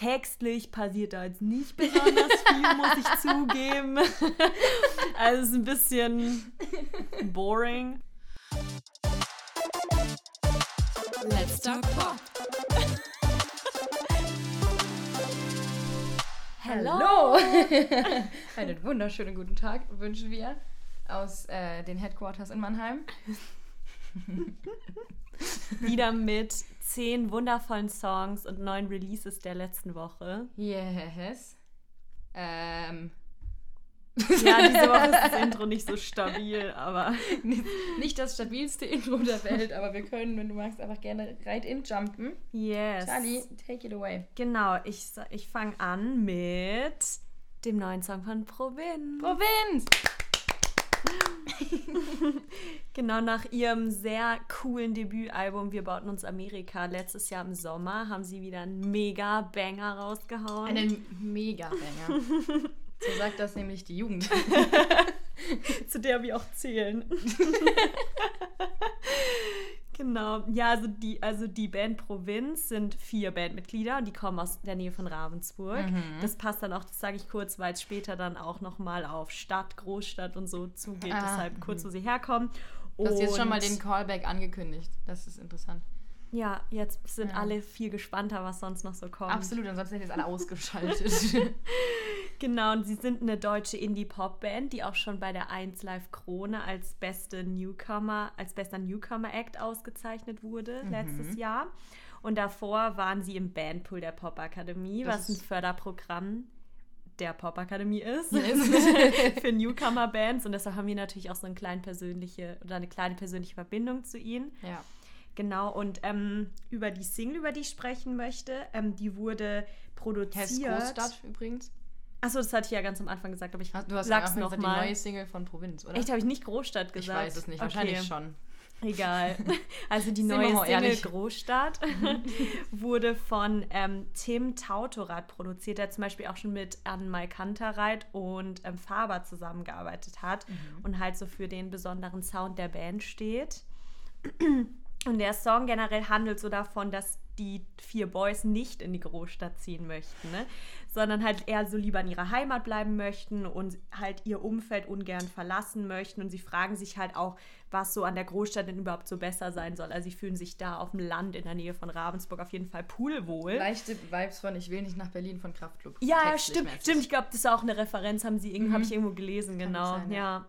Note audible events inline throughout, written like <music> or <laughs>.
Textlich passiert da jetzt nicht besonders viel, muss ich <laughs> zugeben. Also es ist ein bisschen boring. Let's Talk Pop. Hallo! <laughs> Einen wunderschönen guten Tag wünschen wir aus äh, den Headquarters in Mannheim. Wieder mit zehn wundervollen Songs und neun Releases der letzten Woche. Yes. Ähm. Ja, diese Woche ist das <laughs> Intro nicht so stabil, aber. Nicht das stabilste Intro der Welt, aber wir können, wenn du magst, einfach gerne right in jumpen. Yes. Charlie, take it away. Genau, ich, ich fange an mit dem neuen Song von Provinz. Provinz! <laughs> Genau nach ihrem sehr coolen Debütalbum Wir bauten uns Amerika letztes Jahr im Sommer haben sie wieder einen mega Banger rausgehauen. Einen Mega-Banger. <laughs> so sagt das nämlich die Jugend. <laughs> zu der wir auch zählen. Genau. Ja, also die, also die Band Provinz sind vier Bandmitglieder und die kommen aus der Nähe von Ravensburg. Das passt dann auch, das sage ich kurz, weil es später dann auch nochmal auf Stadt, Großstadt und so zugeht. Ah, Deshalb kurz, wo sie herkommen. Du hast jetzt schon mal den Callback angekündigt. Das ist interessant. Ja, jetzt sind Ja. alle viel gespannter, was sonst noch so kommt. Absolut, ansonsten ich jetzt alle <laughs> ausgeschaltet. <laughs> Genau, und sie sind eine deutsche Indie-Pop-Band, die auch schon bei der 1 Live Krone als beste Newcomer, als bester Newcomer-Act ausgezeichnet wurde Mhm. letztes Jahr. Und davor waren sie im Bandpool der Popakademie, was ein ist- Förderprogramm der Popakademie ist Yes. <laughs> für Newcomer-Bands. Und deshalb haben wir natürlich auch so eine kleine persönliche oder eine kleine persönliche Verbindung zu ihnen. ja. Genau, und ähm, über die Single, über die ich sprechen möchte, ähm, die wurde Heißt produziert. Großstadt übrigens. Achso, das hatte ich ja ganz am Anfang gesagt, aber ich Du hast sag's am Anfang noch gesagt, mal. die neue Single von Provinz, oder? Echt, habe ich nicht Großstadt ich gesagt? weiß es nicht, Okay, wahrscheinlich schon. Egal. <laughs> Also die neue Single ehrlich. Großstadt <laughs> wurde von ähm, Tim Tautorat produziert, der zum Beispiel auch schon mit Anne Kantereit und ähm, Faber zusammengearbeitet hat Mhm. und halt so für den besonderen Sound der Band steht. Und der Song generell handelt so davon, dass die vier Boys nicht in die Großstadt ziehen möchten, ne? sondern halt eher so lieber in ihrer Heimat bleiben möchten und halt ihr Umfeld ungern verlassen möchten. Und sie fragen sich halt auch, was so an der Großstadt denn überhaupt so besser sein soll. Also sie fühlen sich da auf dem Land in der Nähe von Ravensburg auf jeden Fall pudelwohl. Leichte Vibes von Ich will nicht nach Berlin von Kraftklub. Ja, ja, Textlich stimmt. mäßig. Stimmt, ich glaube, das ist auch eine Referenz, haben sie, Mhm. habe ich irgendwo gelesen, Kann genau. sein, ja. ja.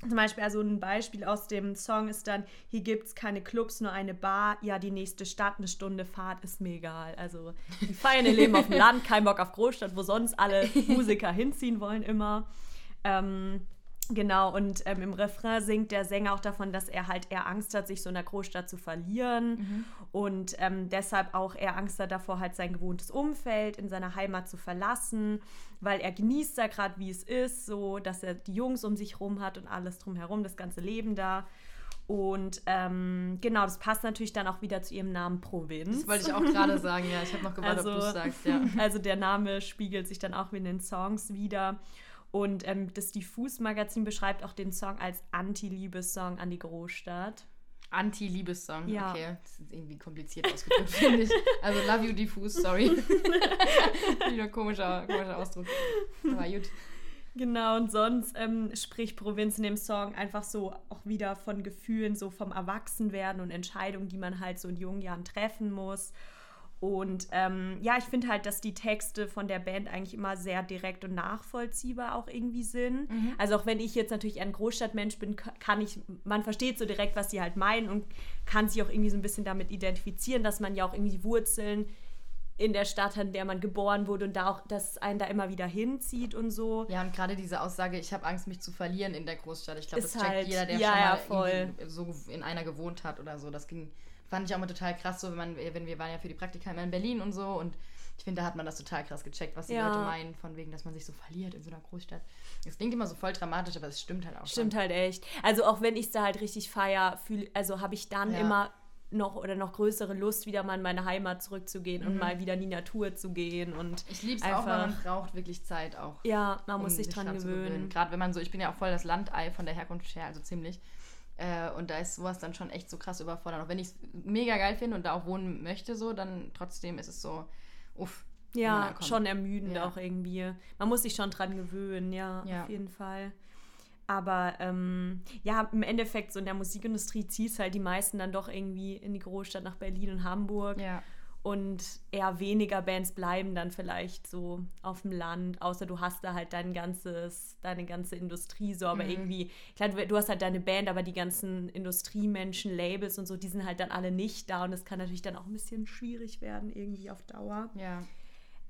Zum Beispiel, also ein Beispiel aus dem Song ist dann, hier gibt es keine Clubs, nur eine Bar. Ja, die nächste Stadt, eine Stunde Fahrt, ist mir egal. Also, die feiern ihr Leben auf dem Land, kein Bock auf Großstadt, wo sonst alle <laughs> Musiker hinziehen wollen immer. Ähm, genau, und ähm, im Refrain singt der Sänger auch davon, dass er halt eher Angst hat, sich so in der Großstadt zu verlieren und ähm, deshalb auch eher Angst hat davor, halt sein gewohntes Umfeld in seiner Heimat zu verlassen, weil er genießt da gerade, wie es ist, so, dass er die Jungs um sich rum hat und alles drumherum, das ganze Leben da. Und ähm, genau, das passt natürlich dann auch wieder zu ihrem Namen Provinz. Das wollte ich auch gerade sagen, ja. Ich habe noch gewartet, ob du es Also- sagst, ja. <laughs> Also der Name spiegelt sich dann auch in den Songs wieder. Und ähm, das Diffus-Magazin beschreibt auch den Song als Anti-Liebessong an die Großstadt. Anti-Liebessong. Ja. Okay, das ist irgendwie kompliziert ausgedrückt, <laughs> finde ich. Also Love You Diffus, sorry. <laughs> Wieder komischer, komischer Ausdruck. Aber gut. Genau, und sonst ähm, spricht Provinz in dem Song einfach so auch wieder von Gefühlen, so vom Erwachsenwerden und Entscheidungen, die man halt so in jungen Jahren treffen muss. Und ähm, ja, ich finde halt, dass die Texte von der Band eigentlich immer sehr direkt und nachvollziehbar auch irgendwie sind. Also auch wenn ich jetzt natürlich ein Großstadtmensch bin, ka- kann ich, man versteht so direkt, was sie halt meinen und kann sich auch irgendwie so ein bisschen damit identifizieren, dass man ja auch irgendwie Wurzeln in der Stadt hat, in der man geboren wurde und da auch, dass einen da immer wieder hinzieht und so. Ja, und gerade diese Aussage, ich habe Angst, mich zu verlieren in der Großstadt. Ich glaube, das checkt halt- jeder, der ja, schon ja, mal irgendwie so in einer gewohnt hat oder so. Das ging, fand ich auch mal total krass, so wenn man, wenn wir waren ja für die Praktika immer in Berlin und so und ich finde, da hat man das total krass gecheckt, was die Ja. Leute meinen, von wegen, dass man sich so verliert in so einer Großstadt. Es klingt immer so voll dramatisch, aber es stimmt halt auch. Stimmt schon. halt echt. Also auch wenn ich es da halt richtig feier, fühl, also habe ich dann Ja. immer noch oder noch größere Lust, wieder mal in meine Heimat zurückzugehen und mal wieder in die Natur zu gehen und Mhm. Ich liebe es auch, weil man braucht wirklich Zeit auch. ja, man muss um sich dran dran zu gewöhnen. Gerade wenn man so, ich bin ja auch voll das Landei von der Herkunft her, also ziemlich. Äh, und da ist sowas dann schon echt so krass überfordert. Auch wenn ich es mega geil finde und da auch wohnen möchte, so, dann trotzdem ist es so, uff, Ja, schon ermüdend ja. auch irgendwie. Man muss sich schon dran gewöhnen, ja, ja. auf jeden Fall. Aber ähm, ja, im Endeffekt, so in der Musikindustrie zieht es halt die meisten dann doch irgendwie in die Großstadt nach Berlin und Hamburg. Ja. Und eher weniger Bands bleiben dann vielleicht so auf dem Land, außer du hast da halt dein ganzes, deine ganze Industrie so, aber mhm. irgendwie, klar, du, du, hast halt deine Band, aber die ganzen Industriemenschen, Labels und so, die sind halt dann alle nicht da und es kann natürlich dann auch ein bisschen schwierig werden, irgendwie auf Dauer. Ja.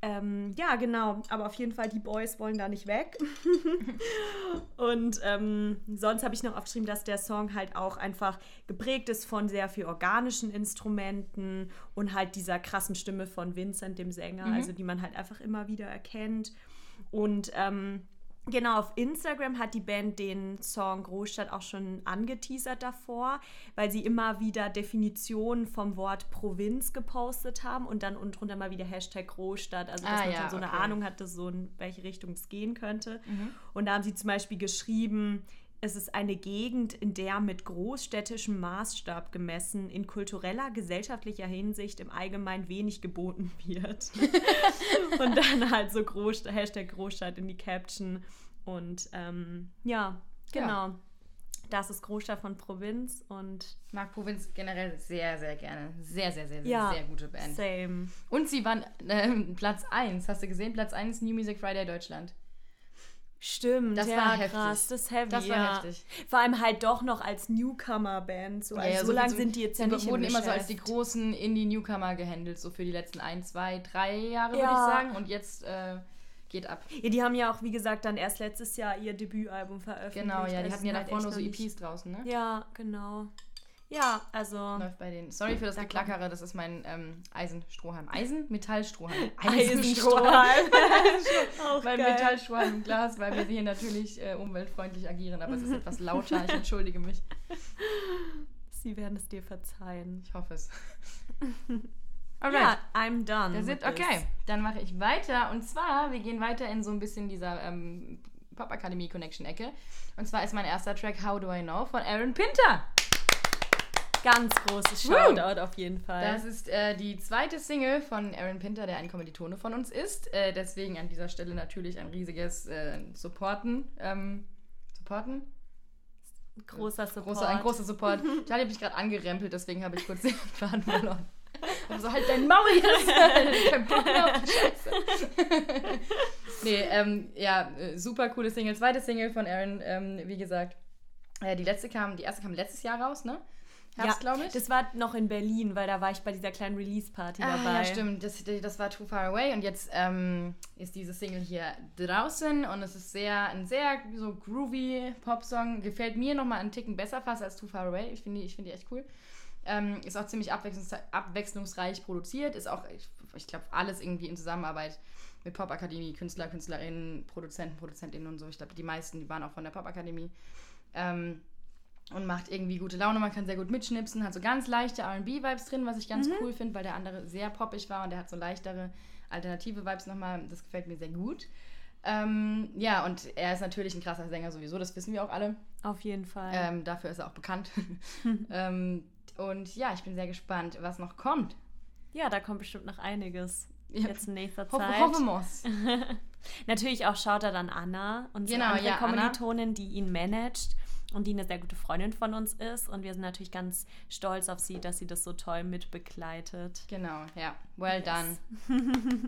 Ähm, ja, genau. Aber auf jeden Fall, die Boys wollen da nicht weg. <laughs> und ähm, sonst habe ich noch aufgeschrieben, dass der Song halt auch einfach geprägt ist von sehr viel organischen Instrumenten und halt dieser krassen Stimme von Vincent, dem Sänger, mhm. also die man halt einfach immer wieder erkennt. Und ähm, Genau, auf Instagram hat die Band den Song Großstadt auch schon angeteasert davor, weil sie immer wieder Definitionen vom Wort Provinz gepostet haben und dann unten drunter mal wieder Hashtag Großstadt, also dass ah, man ja, schon so eine Ahnung hatte, so in welche Richtung es gehen könnte. Mhm. Und da haben sie zum Beispiel geschrieben, es ist eine Gegend, in der mit großstädtischem Maßstab gemessen, in kultureller, gesellschaftlicher Hinsicht im Allgemeinen wenig geboten <laughs> wird. und dann halt so Groß Hashtag Großstadt in die Caption. Und ähm, ja, genau. Ja. Das ist Großstadt von Provinz und. Ich mag Provinz generell sehr, sehr gerne. Sehr, sehr, sehr, sehr, ja, sehr gute Band. Same. Und sie waren äh, Platz 1. Hast du gesehen? Platz 1 New Music Friday Deutschland. Stimmt, das ja, war heftig. krass, das ist heavy. Das war ja. heftig. Vor allem halt doch noch als Newcomer-Band. So, also ja, so, so lange sind die jetzt ja nicht wurden immer so als die großen Indie-Newcomer gehandelt, so für die letzten ein, zwei, drei Jahre, würde ich sagen. Und jetzt äh, geht ab. Ja, die haben ja auch, wie gesagt, dann erst letztes Jahr ihr Debütalbum veröffentlicht. Genau, ja, die hatten ja davor nur so EPs draußen, ne? Ja, genau. Ja, also. Läuft bei denen. Sorry für das da Geklackere, das ist mein ähm, Eisenstrohhalm. Eisen? Metallstrohhalm. <laughs> Eisenstrohhalm. <laughs> Auch mein Metallstrohhalm im Glas, weil wir hier natürlich äh, umweltfreundlich agieren, aber es ist etwas lauter. Ich entschuldige mich. Sie werden es dir verzeihen. Ich hoffe es. <laughs> Alright. Ja, I'm done. Das ist, okay, dann mache ich weiter. Und zwar, wir gehen weiter in so ein bisschen dieser ähm, Pop Academy Connection Ecke. Und zwar ist mein erster Track How Do I Know von Aaron Pinter. Ganz großes Shoutout auf jeden Fall. Das ist äh, die zweite Single von Aaron Pinter, der ein Kommilitone von uns ist. Äh, deswegen an dieser Stelle natürlich ein riesiges äh, Supporten. Ähm, supporten? Großer Support. Großer, ein großer Support. <laughs> Charlie habe mich gerade angerempelt, deswegen habe ich kurz den <laughs> Faden verloren. Also halt dein Maul <laughs> jetzt. Kein Bock mehr auf die Scheiße. nee, ähm, ja, äh, super coole Single. Zweite Single von Aaron, ähm, wie gesagt. Äh, die letzte kam, die erste kam letztes Jahr raus, ne? Herbst, ja, glaube ich. Das war noch in Berlin, weil da war ich bei dieser kleinen Release-Party ah, dabei. Ja, stimmt. Das, das war Too Far Away und jetzt ähm, ist diese Single hier draußen und es ist sehr ein sehr so groovy Pop-Song. Gefällt mir nochmal einen Ticken besser fast als Too Far Away. Ich finde die, find die echt cool. Ähm, ist auch ziemlich abwechslungsreich, abwechslungsreich produziert. Ist auch, ich, ich glaube, alles irgendwie in Zusammenarbeit mit Pop-Akademie, Künstler, Künstlerinnen, Produzenten, Produzentinnen und so. Ich glaube, die meisten, die waren auch von der Pop-Akademie. Ähm, und macht irgendwie gute Laune. Man kann sehr gut mitschnipsen, hat so ganz leichte RB-Vibes drin, was ich ganz mhm. cool finde, weil der andere sehr poppig war und der hat so leichtere alternative Vibes nochmal. Das gefällt mir sehr gut. Ähm, ja, und er ist natürlich ein krasser Sänger sowieso, das wissen wir auch alle. Auf jeden Fall. Ähm, dafür ist er auch bekannt. <laughs> ähm, und ja, ich bin sehr gespannt, was noch kommt. Ja, da kommt bestimmt noch einiges. Ja. Jetzt in nächster Zeit. Hoffe, hoffemos. <laughs> Natürlich auch schaut er dann Anna, unsere genau, andere ja, Kommilitonin, Anna. die ihn managt und die eine sehr gute Freundin von uns ist. Und wir sind natürlich ganz stolz auf sie, dass sie das so toll mitbegleitet. Genau, ja. Well yes. done. <laughs>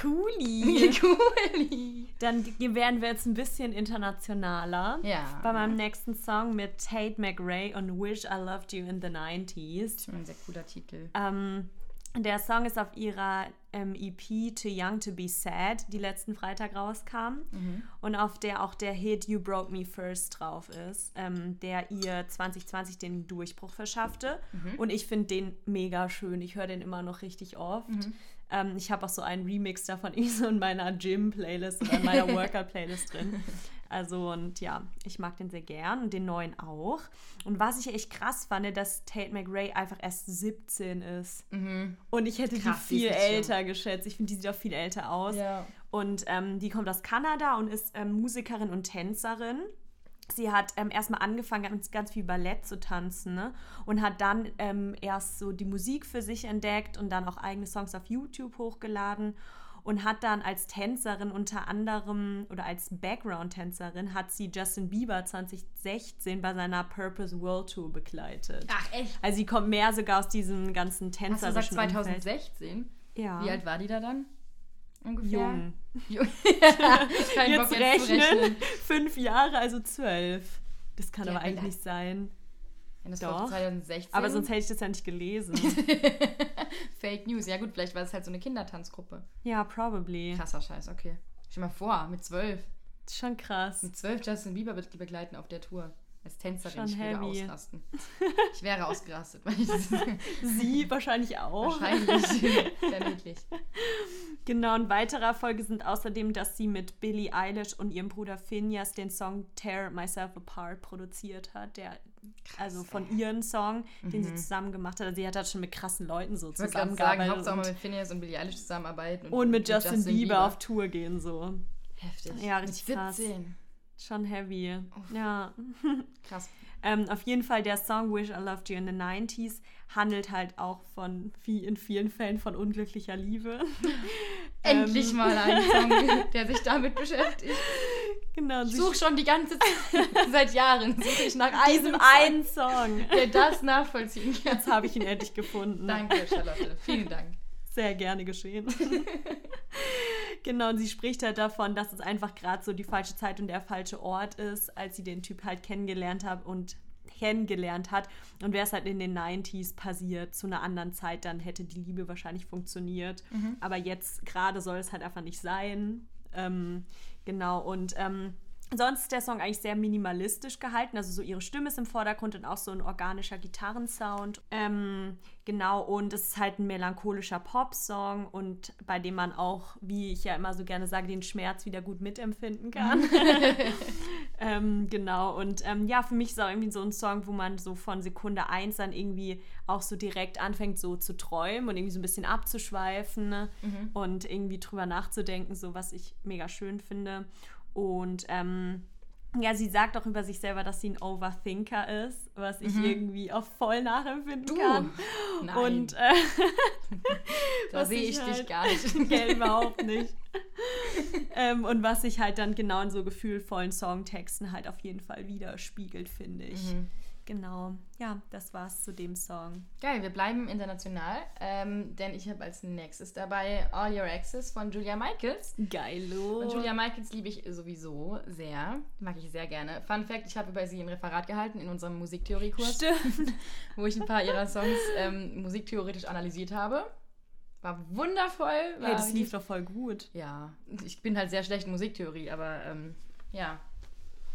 Cooli. <laughs> Cooli. Dann werden wir jetzt ein bisschen internationaler. Ja. Bei meinem nächsten Song mit Tate McRae und Wish I Loved You in the 90s. Ein sehr cooler Titel. Ähm, der Song ist auf ihrer ähm, EP Too Young to Be Sad, die letzten Freitag rauskam. Mhm. Und auf der auch der Hit You Broke Me First drauf ist, ähm, der ihr 2020 den Durchbruch verschaffte. Mhm. Und ich finde den mega schön. Ich höre den immer noch richtig oft. Mhm. Ähm, ich habe auch so einen Remix davon <laughs> so in meiner Gym-Playlist oder in meiner <laughs> Workout-Playlist drin. Also und ja, ich mag den sehr gern und den neuen auch. Und was ich echt krass fand, dass Tate McRae einfach erst 17 ist. Mhm. Und ich hätte krass, die viel älter schon. geschätzt. Ich finde, die sieht auch viel älter aus. Ja. Und ähm, die kommt aus Kanada und ist ähm, Musikerin und Tänzerin. sie hat ähm, erstmal angefangen, ganz, ganz viel Ballett zu tanzen ne? und hat dann ähm, erst so die Musik für sich entdeckt und dann auch eigene Songs auf YouTube hochgeladen und hat dann als Tänzerin unter anderem oder als Background-Tänzerin hat sie Justin Bieber 2016 bei seiner Purpose World Tour begleitet. Ach, echt? Also sie kommt mehr sogar aus diesem ganzen Hast du tänzerischen gesagt Umfeld. 2016? Ja. Wie alt war die da dann? Ungefähr? Jung. <laughs> Jung. Kein Jetzt Bock rechnen. jetzt zu rechnen. Fünf Jahre, also zwölf. Das kann Ja, aber eigentlich nicht sein. Ja, das Doch. war 2016. Aber sonst hätte ich das ja nicht gelesen. <laughs> Fake News. Ja gut, vielleicht war es halt so eine Kindertanzgruppe. ja, probably. Krasser Scheiß, okay. Stell mal vor, mit zwölf. Schon krass. Mit zwölf Justin Bieber be- begleiten auf der Tour. Als Tänzerin. Schon ich würde heavy. ausrasten. Ich wäre ausgerastet. Weil ich das <laughs> Sie wahrscheinlich auch. wahrscheinlich. <laughs> Genau, ein weiterer Erfolge sind außerdem, dass sie mit Billie Eilish und ihrem Bruder Phineas den Song Tear Myself Apart produziert hat, der also von ihren Song, den sie zusammen gemacht hat. Also sie hat halt schon mit krassen Leuten so Ich zusammengearbeitet Hauptsache mal und, mit Phineas und Billie Eilish zusammenarbeiten. und mit Justin, Bieber, auf Tour gehen so. Heftig. Ja, richtig mit krass. 17. Schon heavy. Ja. <laughs> Krass. Ähm, auf jeden Fall der Song Wish I Loved You in the 90s handelt halt auch von, wie in vielen Fällen, von unglücklicher Liebe. <laughs> Endlich Ähm, mal ein Song, <laughs> der sich damit beschäftigt. Genau, Ich suche schon die ganze Zeit, <laughs> seit Jahren, suche ich nach diesem einen Song. Song, der das nachvollziehen kann. Jetzt habe ich ihn endlich gefunden. Danke, Charlotte. Vielen Dank. Sehr gerne geschehen. <laughs> genau, und sie spricht halt davon, dass es einfach gerade so die falsche Zeit und der falsche Ort ist, als sie den Typ halt kennengelernt hat und kennengelernt hat. Und wäre es halt in den 90s passiert, zu einer anderen Zeit, dann hätte die Liebe wahrscheinlich funktioniert. Aber jetzt gerade soll es halt einfach nicht sein. Ähm, genau, und ähm, Sonst ist der Song eigentlich sehr minimalistisch gehalten. Also so ihre Stimme ist im Vordergrund und auch so ein organischer Gitarrensound. Ähm, genau, und es ist halt ein melancholischer Popsong und bei dem man auch, wie ich ja immer so gerne sage, den Schmerz wieder gut mitempfinden kann. <laughs> ähm, genau, und ähm, ja, für mich ist auch irgendwie so ein Song, wo man so von Sekunde 1 dann irgendwie auch so direkt anfängt, so zu träumen und irgendwie so ein bisschen abzuschweifen ne? und irgendwie drüber nachzudenken, so was ich mega schön finde. Und ähm, ja, sie sagt auch über sich selber, dass sie ein Overthinker ist, was ich irgendwie auch voll nachempfinden Du? kann. Nein. Und äh, <laughs> da sehe ich ich dich halt- gar nicht. <laughs> Gell, überhaupt <laughs> nicht. ähm, und was sich halt dann genau in so gefühlvollen Songtexten halt auf jeden Fall widerspiegelt, finde ich. Mhm. Genau. Ja, das war's zu dem Song. Geil, wir bleiben international, ähm, denn ich habe als nächstes dabei All Your Exes von Julia Michaels. Geilo. Und Julia Michaels liebe ich sowieso sehr, mag ich sehr gerne. Fun Fact, ich habe über sie ein Referat gehalten in unserem Musiktheoriekurs, Stimmt. <laughs> wo ich ein paar ihrer Songs ähm, musiktheoretisch analysiert habe. War wundervoll. War Hey, das lief doch voll gut. Ja, ich bin halt sehr schlecht in Musiktheorie, aber ähm, ja.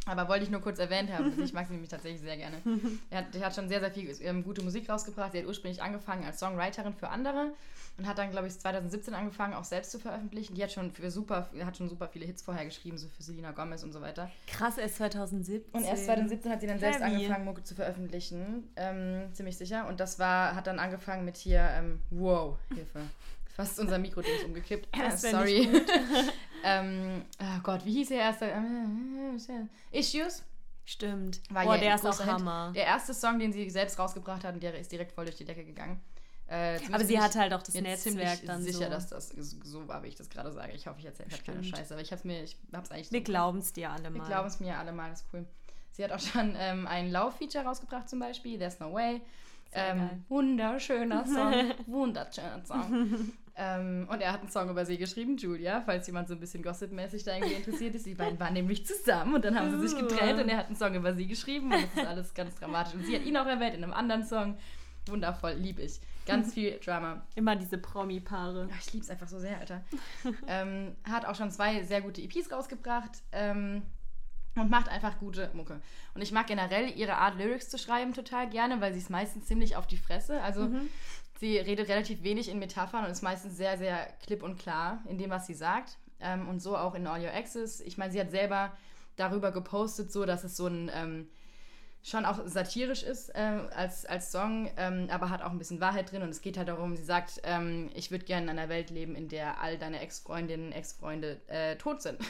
Aber wollte ich nur kurz erwähnt haben. <laughs> Ich mag sie nämlich tatsächlich sehr gerne. <laughs> Er hat, hat schon sehr, sehr viel ähm, gute Musik rausgebracht. Sie hat ursprünglich angefangen als Songwriterin für andere und hat dann, glaube ich, 2017 angefangen, auch selbst zu veröffentlichen. Die hat schon für super, hat schon super viele Hits vorher geschrieben, so für Selena Gomez und so weiter. Krass, erst 2017. Und erst 2017 hat sie dann selbst Heavy. angefangen, Mucke zu veröffentlichen. Ähm, ziemlich sicher. Und das war, hat dann angefangen mit hier, ähm, wow, Hilfe. Fast unser Mikroding ist umgekippt. <laughs> Wär Sorry. <laughs> ähm, oh Gott, wie hieß der erste? Issues? Stimmt. War Boah, ja der ist auch Hit. Hammer. Der erste Song, den sie selbst rausgebracht hat, und der ist direkt voll durch die Decke gegangen. Äh, Aber sie hatte ich halt auch das Netzwerk dann sicher, so. dass das so war, wie ich das gerade sage. Ich hoffe, ich erzähle halt keine. Scheiße, aber ich hab's mir, ich hab's eigentlich Wir so glauben es dir alle wir mal. glauben es mir alle mal, das ist cool. Sie hat auch schon ähm, ein Lauf-Feature rausgebracht zum Beispiel, There's No Way. Ähm, wunderschöner Song, <laughs> wunderschöner Song. Ähm, und er hat einen Song über sie geschrieben, Julia, falls jemand so ein bisschen gossipmäßig da irgendwie interessiert ist. Die beiden waren nämlich zusammen und dann haben sie sich getrennt und er hat einen Song über sie geschrieben und das ist alles ganz dramatisch. Und sie hat ihn auch erwähnt in einem anderen Song. Wundervoll, lieb ich. Ganz <laughs> viel Drama. Immer diese Promi-Paare. Ich liebe es einfach so sehr, Alter. ähm, hat auch schon zwei sehr gute EPs rausgebracht ähm, und macht einfach gute Mucke. Und ich mag generell ihre Art, Lyrics zu schreiben, total gerne, weil sie ist meistens ziemlich auf die Fresse. Also sie redet relativ wenig in Metaphern und ist meistens sehr, sehr klipp und klar in dem, was sie sagt. Ähm, und so auch in All Your Exes. Ich meine, sie hat selber darüber gepostet, so dass es so ein ähm, schon auch satirisch ist äh, als, als Song, ähm, aber hat auch ein bisschen Wahrheit drin und es geht halt darum, sie sagt, ähm, ich würde gerne in einer Welt leben, in der all deine Ex-Freundinnen, Ex-Freunde äh, tot sind. <laughs>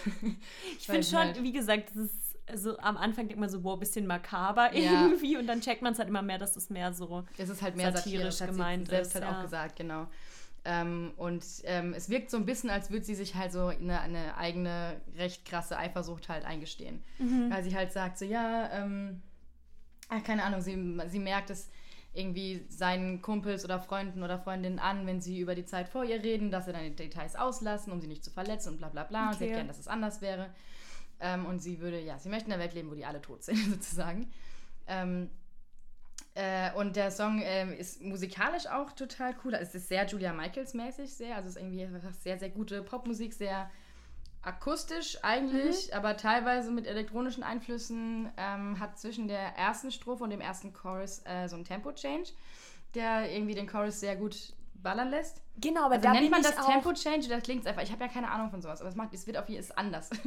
Ich finde schon, wie gesagt, das ist so am Anfang denkt man so, wow, bisschen makaber Ja. irgendwie und dann checkt man es halt immer mehr, dass es mehr so. Es ist halt mehr satirisch satirisch, hat gemeint sie selbst ist, halt ja. auch gesagt, genau. Ähm, und ähm, es wirkt so ein bisschen, als würde sie sich halt so eine, eine eigene, recht krasse Eifersucht halt eingestehen. Mhm. Weil sie halt sagt so, ja, ähm, ah, keine Ahnung, sie, sie merkt es irgendwie seinen Kumpels oder Freunden oder Freundinnen an, wenn sie über die Zeit vor ihr reden, dass sie dann die Details auslassen, um sie nicht zu verletzen und bla bla bla. Und sie Okay. erklären, dass es anders wäre. Ähm, und sie würde, ja, sie möchte in einer Welt leben, wo die alle tot sind, <laughs> sozusagen. Ähm, äh, und der Song ähm, ist musikalisch auch total cool. Es ist sehr Julia Michaels-mäßig, sehr. Also es ist irgendwie sehr, sehr gute Popmusik, sehr akustisch eigentlich, aber teilweise mit elektronischen Einflüssen. Ähm, hat zwischen der ersten Strophe und dem ersten Chorus äh, so einen Tempo-Change, der irgendwie den Chorus sehr gut ballern lässt. Genau, aber Also da nennt man das auch, Tempo-Change oder klingt einfach? Ich habe ja keine Ahnung von sowas, aber es, macht, es wird auf jeden Fall anders. <laughs>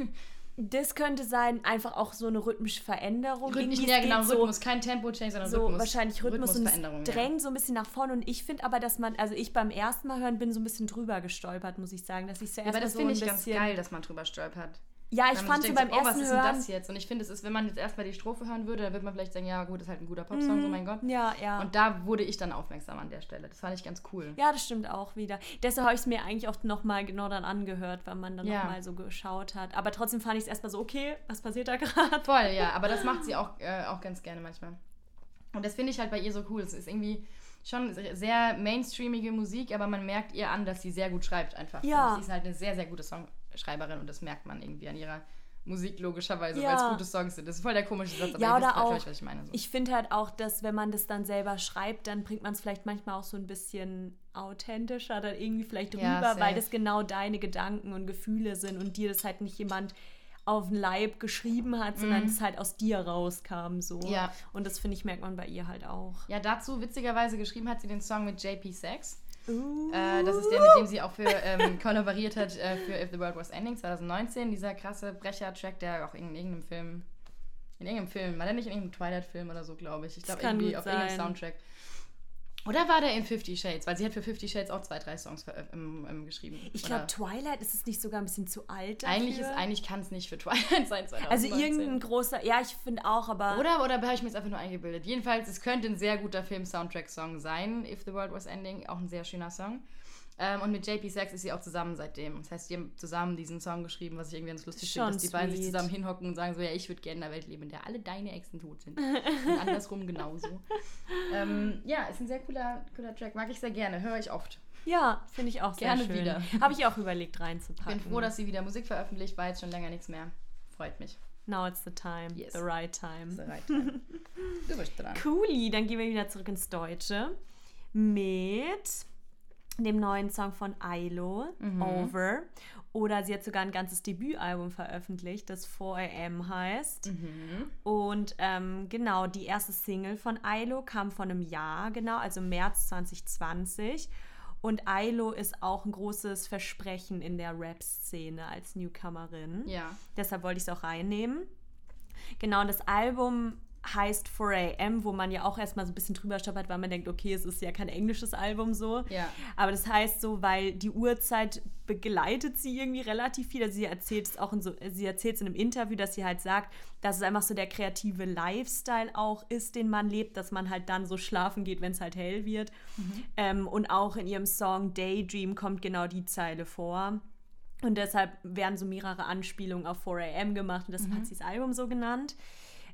das könnte sein, einfach auch so eine rhythmische Veränderung. Rhythmisch, ja genau, geht so- Rhythmus, kein Tempo-Change, sondern so Rhythmus. wahrscheinlich Rhythmus und Rhythmusveränderung, es ja. drängt so ein bisschen nach vorne und ich finde aber, dass man, also ich beim ersten Mal hören bin so ein bisschen drüber gestolpert, muss ich sagen, dass ich zuerst Aber das so finde ich ganz geil, dass man drüber stolpert. Ja, ich fand so denkt beim oh, was ersten ist denn Hören, das jetzt? Und ich finde, es ist, wenn man jetzt erstmal die Strophe hören würde, dann würde man vielleicht sagen, ja gut, das ist halt ein guter Popsong, so mein Gott. ja, ja. Und da wurde ich dann aufmerksam an der Stelle. Das fand ich ganz cool. ja, das stimmt auch wieder. Deshalb habe ich es mir eigentlich oft nochmal genau dann angehört, weil man dann Ja. nochmal so geschaut hat. Aber trotzdem fand ich es erstmal so, okay, was passiert da <laughs> gerade? Voll, ja, aber das macht sie auch, äh, auch ganz gerne manchmal. Und das finde ich halt bei ihr so cool. Es ist irgendwie schon sehr mainstreamige Musik, aber man merkt ihr an, dass sie sehr gut schreibt einfach. Ja. Sie ist halt eine sehr, sehr gute Songschreiberin und das merkt man irgendwie an ihrer Musik logischerweise, Ja. weil es gute Songs sind. Das ist voll der komische Satz, aber Ja, oder auch, ich, was ich meine. So. ich finde halt auch, dass wenn man das dann selber schreibt, dann bringt man es vielleicht manchmal auch so ein bisschen authentischer dann irgendwie vielleicht Ja, rüber, weil safe. das genau deine Gedanken und Gefühle sind und dir das halt nicht jemand auf den Leib geschrieben hat, sondern es halt aus dir rauskam so. Mhm. Ja. Und das finde ich merkt man bei ihr halt auch. ja, dazu witzigerweise geschrieben hat sie den Song mit JP Sachs. Uh. Äh, das ist der, mit dem sie auch für ähm, kollaboriert hat äh, für If the World Was Ending 2019. Dieser krasse Brecher-Track, der auch in irgendeinem Film. In irgendeinem Film. War der nicht in irgendeinem Twilight-Film oder so, glaube ich. Ich glaube, irgendwie auf irgendeinem sein. Soundtrack. Oder war der in Fifty Shades? Weil sie hat für Fifty Shades auch zwei, drei Songs ähm, ähm, geschrieben. Ich glaube, Twilight ist es nicht sogar ein bisschen zu alt dafür? Eigentlich, ist, eigentlich kann es nicht für Twilight <laughs> sein. 2019. Also irgendein großer, ja, ich finde auch, aber Oder, oder habe ich mir jetzt einfach nur eingebildet? Jedenfalls, es könnte ein sehr guter Film-Soundtrack-Song sein, If the World Was Ending. Auch ein sehr schöner Song. Ähm, und mit JP Sachs ist sie auch zusammen seitdem. Das heißt, die haben zusammen diesen Song geschrieben, was ich irgendwie ganz lustig finde, dass die beiden sich zusammen hinhocken und sagen so, ja, ich würde gerne in einer Welt leben, in der alle deine Exen tot sind. und <laughs> andersrum genauso. ähm, ja, ist ein sehr cooler, cooler Track. Mag ich sehr gerne, höre ich oft. ja, finde ich auch sehr Gerne schön. wieder. Habe ich auch überlegt reinzupacken. Bin froh, dass sie wieder Musik veröffentlicht, war jetzt schon länger nichts mehr. Freut mich. Now it's the time, Yes. the right time. So right. <laughs> du bist dran. Cooli, dann gehen wir wieder zurück ins Deutsche mit dem neuen Song von Ailo, Mhm. Over. Oder sie hat sogar ein ganzes Debütalbum veröffentlicht, das 4am heißt. Mhm. Und ähm, genau, die erste Single von Ailo kam vor einem Jahr, genau, also März 2020. Und Ailo ist auch ein großes Versprechen in der Rap-Szene als Newcomerin. Ja. Deshalb wollte ich es auch reinnehmen. Genau, und das Album heißt 4am, wo man ja auch erstmal so ein bisschen drüber stolpert, weil man denkt, okay, es ist ja kein englisches Album so. Ja. Aber das heißt so, weil die Uhrzeit begleitet sie irgendwie relativ viel. Also sie erzählt es auch in so, sie erzählt es in einem Interview, dass sie halt sagt, dass es einfach so der kreative Lifestyle auch ist, den man lebt, dass man halt dann so schlafen geht, wenn es halt hell wird. Ähm, und auch in ihrem Song Daydream kommt genau die Zeile vor. Und deshalb werden so mehrere Anspielungen auf 4am gemacht und deshalb hat sie das Album so genannt.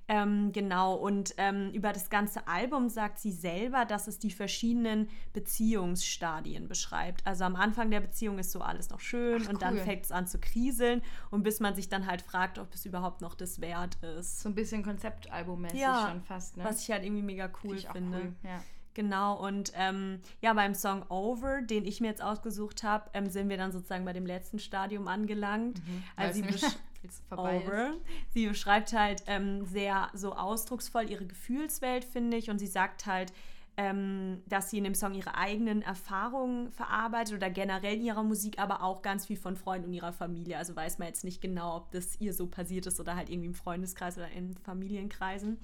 Ähm, genau, und ähm, über das ganze Album sagt sie selber, dass es die verschiedenen Beziehungsstadien beschreibt. Also am Anfang der Beziehung ist so alles noch schön Ach, und dann cool. fängt es an zu kriseln und bis man sich dann halt fragt, ob es überhaupt noch das wert ist. So ein bisschen Konzeptalbummäßig Ja, schon fast, ne? Was ich halt irgendwie mega cool auch finde. cool, ja. Genau, und ähm, ja, beim Song Over, den ich mir jetzt ausgesucht habe, ähm, sind wir dann sozusagen bei dem letzten Stadium angelangt. Weil Also sie besch- <laughs> jetzt vorbei Over. Sie beschreibt halt ähm, sehr so ausdrucksvoll ihre Gefühlswelt, finde ich. Und sie sagt halt, ähm, dass sie in dem Song ihre eigenen Erfahrungen verarbeitet oder generell in ihrer Musik, aber auch ganz viel von Freunden und ihrer Familie. Also weiß man jetzt nicht genau, ob das ihr so passiert ist oder halt irgendwie im Freundeskreis oder in Familienkreisen.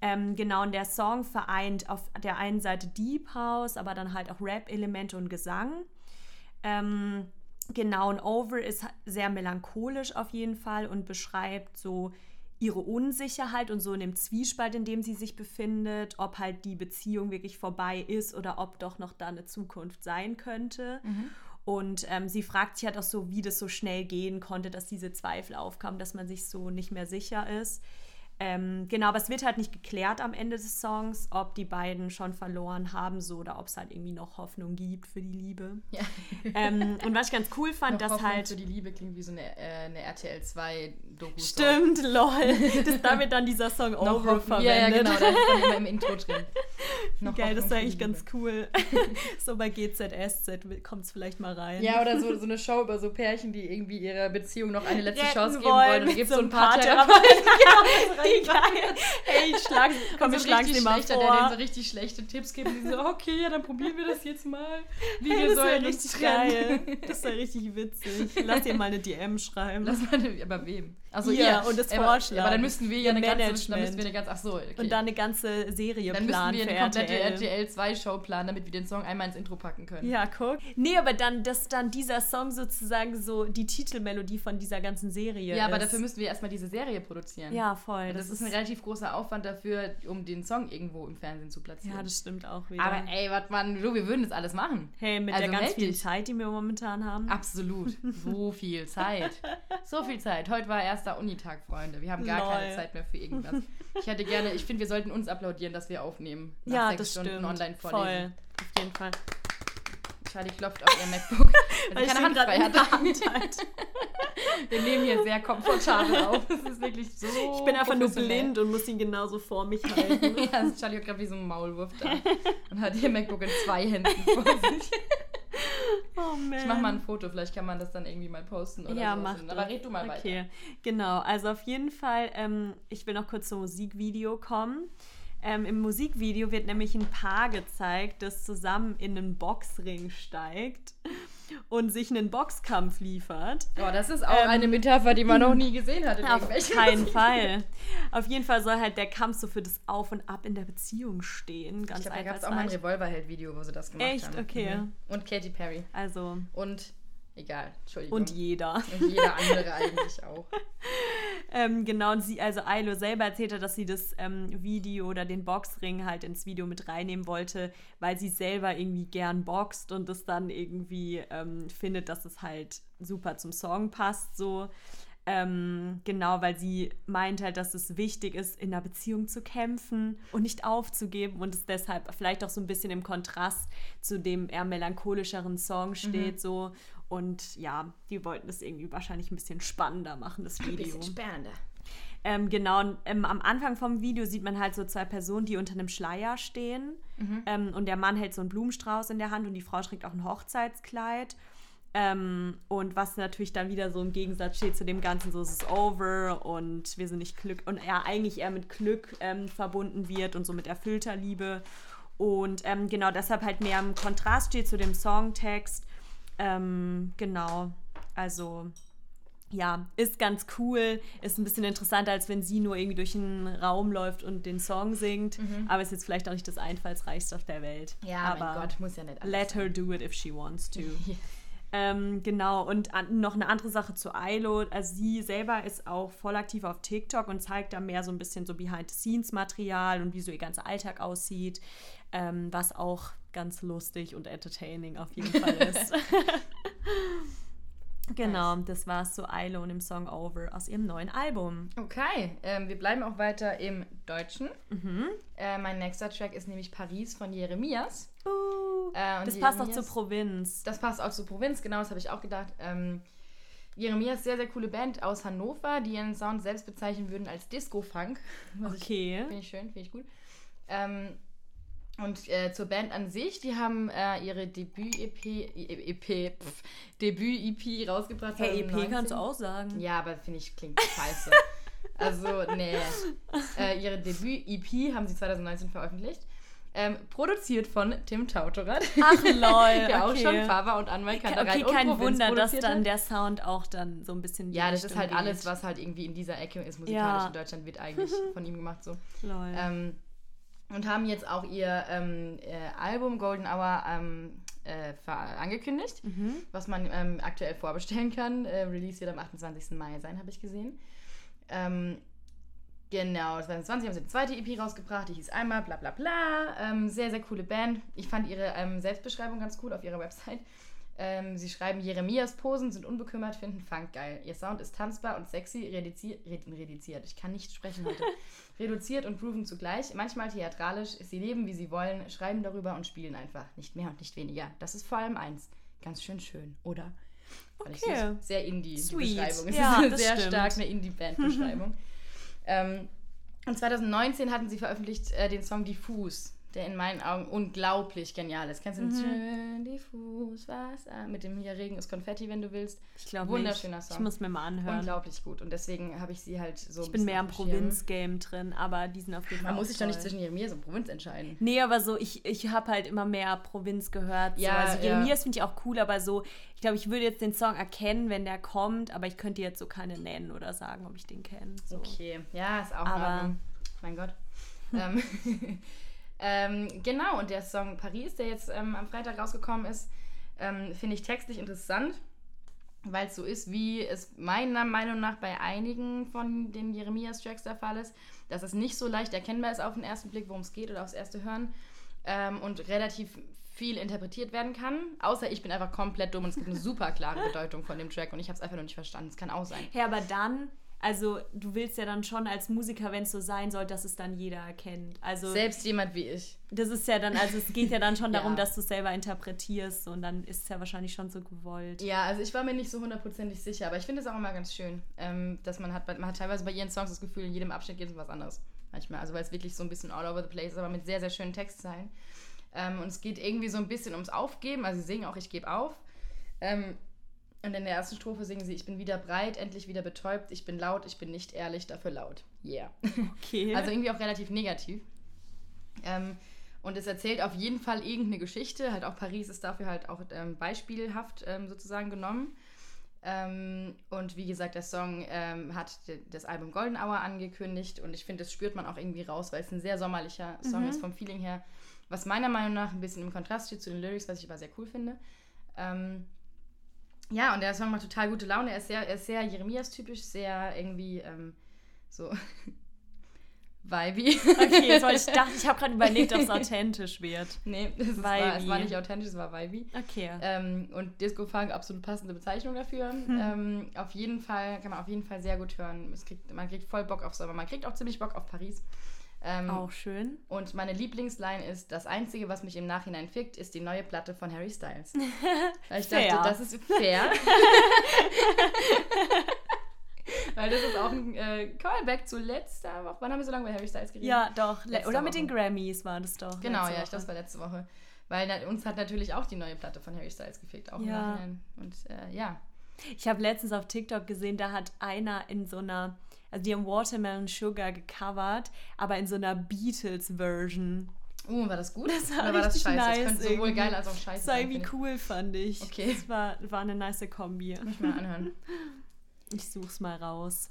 Ähm, genau, und der Song vereint auf der einen Seite Deep House, aber dann halt auch Rap-Elemente und Gesang. Ähm, genau, und Over ist sehr melancholisch auf jeden Fall und beschreibt so ihre Unsicherheit und so in dem Zwiespalt, in dem sie sich befindet, ob halt die Beziehung wirklich vorbei ist oder ob doch noch da eine Zukunft sein könnte. Mhm. Und ähm, sie fragt sich halt auch so, wie das so schnell gehen konnte, dass diese Zweifel aufkamen, dass man sich so nicht mehr sicher ist. Ähm, genau, aber es wird halt nicht geklärt am Ende des Songs, ob die beiden schon verloren haben so oder ob es halt irgendwie noch Hoffnung gibt für die Liebe. Ja. Ähm, und was ich ganz cool <laughs> fand, dass Hoffnung halt für die Liebe klingt wie so eine, äh, eine RTL 2 Doku. Stimmt, lol. <laughs> Das, da wird dann dieser Song Over verwendet. Ja, ja, genau, da ist immer im Intro drin. <laughs> Noch geil, das ist eigentlich ganz cool. so bei GZSZ kommt es vielleicht mal rein. Ja, oder so, so eine Show über so Pärchen, die irgendwie ihrer Beziehung noch eine letzte Chance geben wollen. Und gibt so ein paar Paartherapeuten. Therapeuten. Geil. Hey, ich schlag, komm, wir so sie mal schlechter, der denen so vor. richtig schlechte Tipps gibt. Und die so, okay, ja, dann probieren wir das jetzt mal. Wie Hey, wir sollen uns richtig trennen. geil. <laughs> Das wäre richtig witzig. Lass dir mal eine DM schreiben. Lass mal, eine- aber wem? Also Ihr ihr. und das aber, Vorschlagen. Aber dann müssten wir ja eine ganze, dann wir eine ganze, ach so, okay. Und dann eine ganze Serie dann planen wir für eine komplette RTL. RTL 2 Show planen, damit wir den Song einmal ins Intro packen können. Ja, guck. Nee, aber dann, dass dann dieser Song sozusagen so die Titelmelodie von dieser ganzen Serie Ja, aber ist. dafür müssten wir erstmal diese Serie produzieren. Ja, voll. Das, ist ein relativ großer Aufwand dafür, um den Song irgendwo im Fernsehen zu platzieren. Ja, das stimmt auch wieder. aber ey, was man, du, wir würden das alles machen. hey, mit also der ganz vielen dich. Zeit, die wir momentan haben. Absolut. <laughs> So viel Zeit. So viel Zeit. Heute war erster Unitag, Freunde. Wir haben gar Lol. keine Zeit mehr für irgendwas. Ich hätte gerne, ich finde, wir sollten uns applaudieren, dass wir aufnehmen. Nach ja, sechs das Stunden stimmt. online Voll. vorlesen. Auf jeden Fall. Charlie klopft auf ihr MacBook, <laughs> weil sie ich keine Hand frei hat. Hand halte. <laughs> Wir nehmen hier sehr komfortabel auf. Das ist wirklich so. Ich bin einfach nur blind und muss ihn genauso vor mich <laughs> halten. ja, also Charlie hat gerade wie so ein Maulwurf da und hat ihr MacBook in zwei Händen vor sich. Oh man. Ich mach mal ein Foto, vielleicht kann man das dann irgendwie mal posten oder ja, so. mach Aber red du mal weiter. Okay, genau. Also auf jeden Fall, ähm, ich will noch kurz zum Musikvideo kommen. Ähm, Im Musikvideo wird nämlich ein Paar gezeigt, das zusammen in einen Boxring steigt und sich einen Boxkampf liefert. Oh, das ist auch Ähm, eine Metapher, die man noch nie gesehen hat. Auf keinen Fall. Auf jeden Fall soll halt der Kampf so für das Auf und Ab in der Beziehung stehen. Ganz Ich glaube, da gab es auch mal ein. Revolverheld-Video, wo sie das gemacht Echt? haben. Okay. Mhm. Und Katy Perry. Also, Und, egal, Entschuldigung. und jeder. Und jeder andere eigentlich auch. <laughs> Ähm, genau, und sie, also Ailo selber erzählte, dass sie das ähm, Video oder den Boxring halt ins Video mit reinnehmen wollte, weil sie selber irgendwie gern boxt und es dann irgendwie ähm, findet, dass es halt super zum Song passt, so. Ähm, genau, weil sie meint halt, dass es wichtig ist, in einer Beziehung zu kämpfen und nicht aufzugeben und es deshalb vielleicht auch so ein bisschen im Kontrast zu dem eher melancholischeren Song steht, so. Und ja, die wollten das irgendwie wahrscheinlich ein bisschen spannender machen, das Ein Video. bisschen spannender. Ähm, genau, und, ähm, am Anfang vom Video sieht man halt so zwei Personen, die unter einem Schleier stehen. Ähm, und der Mann hält so einen Blumenstrauß in der Hand und die Frau trägt auch ein Hochzeitskleid. Ähm, und was natürlich dann wieder so im Gegensatz steht zu dem Ganzen, so es ist over und wir sind nicht Glück und er eigentlich eher mit Glück ähm, verbunden wird und so mit erfüllter Liebe. Und ähm, genau deshalb halt mehr im Kontrast steht zu dem Songtext. Ähm, genau, also ja, ist ganz cool, ist ein bisschen interessanter, als wenn sie nur irgendwie durch den Raum läuft und den Song singt. Aber ist jetzt vielleicht auch nicht das einfallsreichste auf der Welt. Ja, aber Gott, muss ja nicht alles let her do it if she wants to. <laughs> Ähm, genau, und an, noch eine andere Sache zu Ailo. Also sie selber ist auch voll aktiv auf TikTok und zeigt da mehr so ein bisschen so Behind-the-Scenes-Material und wie so ihr ganzer Alltag aussieht, ähm, was auch ganz lustig und entertaining auf jeden Fall <laughs> ist. <laughs> genau, das war es zu Ailo und dem Song Over aus ihrem neuen Album. Okay, ähm, wir bleiben auch weiter im Deutschen. Mhm. Äh, mein nächster Track ist nämlich Paris von Jeremias. Uh, Äh, das passt auch Jeremias- zur Provinz. Das passt auch zur Provinz, genau, das habe ich auch gedacht. Ähm, Jeremias, sehr, sehr coole Band aus Hannover, die ihren Sound selbst bezeichnen würden als Disco-Funk. <laughs> Okay. Finde ich schön, finde ich gut. Ähm, und äh, zur Band an sich, die haben äh, ihre Debüt-EP, E- EP, pff, Debüt-EP rausgebracht. Hey, EP 2019. kannst du auch sagen. Ja, aber finde ich klingt scheiße. <laughs> also, nee. Äh, ihre Debüt-EP haben sie 2019 veröffentlicht. Ähm, produziert von Tim Tautorat. Ach lol, <laughs> auch okay. schon Fava und Anwalt Okay, Kantereit und kein Wunder, dass dann der Sound auch dann so ein bisschen Ja, das ist halt geht. alles, was halt irgendwie in dieser Ecke ist, musikalisch Ja. in Deutschland, wird eigentlich <laughs> von ihm gemacht so. Lol. Ähm, und haben jetzt auch ihr ähm, äh, Album Golden Hour ähm, äh, angekündigt, Mhm. was man ähm, aktuell vorbestellen kann. Äh, Release wird am 28. Mai sein, habe ich gesehen. Ähm, Genau, 2020 haben sie eine zweite EP rausgebracht, die hieß einmal bla bla bla. Sehr, sehr coole Band. Ich fand ihre ähm, Selbstbeschreibung ganz cool auf ihrer Website. Ähm, sie schreiben, Jeremias Posen sind unbekümmert, finden Funk geil. Ihr Sound ist tanzbar und sexy, reduziert, reduziert. Ich kann nicht sprechen heute. <laughs> reduziert und grooven zugleich, manchmal theatralisch. Sie leben, wie sie wollen, schreiben darüber und spielen einfach. Nicht mehr und nicht weniger. Das ist vor allem eins. Ganz schön schön, oder? Okay. Sehr Indie, Sweet. die Beschreibung. Es Ja, <laughs> ist das sehr stimmt. stark eine Indie-Band-Beschreibung. <laughs> ähm, und 2019 hatten sie veröffentlicht äh, den Song Diffus, der in meinen Augen unglaublich genial ist. Kennst du den Mhm. Diffus Wasser mit dem hier Regen ist Konfetti, wenn du willst. Ich glaube Wunderschöner nicht. Song. Ich muss mir mal anhören. Unglaublich gut. Und deswegen habe ich sie halt so. Ich bin mehr im. Provinz-Game drin, aber die sind auf jeden Fall Man muss sich doch nicht zwischen Jeremias und Provinz entscheiden. Nee, aber so, ich, ich habe halt immer mehr Provinz gehört. So. Ja, Also ja. Jeremias finde ich auch cool, aber so, ich glaube, ich würde jetzt den Song erkennen, wenn der kommt, aber ich könnte jetzt so keine nennen oder sagen, ob ich den kenne. So. Okay, ja, ist auch Aber-. Mein Gott. <laughs> <laughs> ähm, genau, und der Song Paris, der jetzt ähm, am Freitag rausgekommen ist, ähm, finde ich textlich interessant, weil es so ist, wie es meiner Meinung nach bei einigen von den Jeremias-Tracks der Fall ist, dass es nicht so leicht erkennbar ist auf den ersten Blick, worum es geht oder aufs erste Hören ähm, und relativ viel interpretiert werden kann, außer ich bin einfach komplett dumm und es gibt eine <laughs> super klare Bedeutung von dem Track und ich habe es einfach noch nicht verstanden. Es kann auch sein. Ja, aber dann, also du willst ja dann schon als Musiker, wenn es so sein soll, dass es dann jeder erkennt. Also Selbst jemand wie ich. das ist ja dann, also es geht ja dann schon <laughs> darum, Ja. dass du es selber interpretierst und dann ist es ja wahrscheinlich schon so gewollt. Ja, also ich war mir nicht so hundertprozentig sicher, aber ich finde es auch immer ganz schön, ähm, dass man hat, man hat teilweise bei ihren Songs das Gefühl, in jedem Abschnitt geht es um was anderes. Manchmal, also weil es wirklich so ein bisschen all over the place ist, aber mit sehr, sehr schönen Textzeilen. Ähm, und es geht irgendwie so ein bisschen ums Aufgeben, also sie singen auch, ich gebe auf. Ähm, und in der ersten Strophe singen sie, ich bin wieder breit, endlich wieder betäubt, ich bin laut, ich bin nicht ehrlich, dafür laut. Yeah. Okay. <laughs> Also irgendwie auch relativ negativ. Ähm, und es erzählt auf jeden Fall irgendeine Geschichte. Halt auch Paris ist dafür halt auch ähm, beispielhaft ähm, sozusagen genommen. Ähm, und wie gesagt, der Song ähm, hat das Album Golden Hour angekündigt und ich finde, das spürt man auch irgendwie raus, weil es ein sehr sommerlicher Song Mhm. ist vom Feeling her, was meiner Meinung nach ein bisschen im Kontrast steht zu den Lyrics, was ich aber sehr cool finde. Ähm, ja, und der Song macht total gute Laune. Er ist sehr, er ist sehr Jeremias-typisch, sehr irgendwie ähm, so <laughs> vibey. okay, jetzt wollte ich <laughs> dachte, ich habe gerade überlegt, ob es authentisch wird. nee, es war, es war nicht authentisch, es war vibey. Okay. Ähm, und Disco Funk, absolut passende Bezeichnung dafür. Hm. Ähm, auf jeden Fall, kann man auf jeden Fall sehr gut hören. Es kriegt, man kriegt voll Bock auf Sommer. Man kriegt auch ziemlich Bock auf Paris. Ähm, auch schön. Und meine Lieblingsline ist: Das Einzige, was mich im Nachhinein fickt, ist die neue Platte von Harry Styles. <laughs> Weil ich Fair. dachte, das ist fair. <laughs> Weil das ist auch ein äh, Callback zu letzter Woche. Wann haben wir so lange bei Harry Styles geredet? Ja, doch. Le- Letzte Oder mit Woche. den Grammys war das doch. Genau, ja, ich glaube, das war letzte Woche. Weil na, uns hat natürlich auch die neue Platte von Harry Styles gefickt, auch im Ja. Nachhinein. Und äh, ja. Ich habe letztens auf TikTok gesehen, da hat einer in so einer, also die haben Watermelon Sugar gecovert, aber in so einer Beatles-Version. Uh, war das gut? Das war Oder war das scheiße? nice das könnte sowohl irgendwie. geil als auch scheiße Das war sein. irgendwie finde cool, fand ich. Okay. Das war, war eine nice Kombi. Muss ich mal anhören. <laughs> Ich such's mal raus.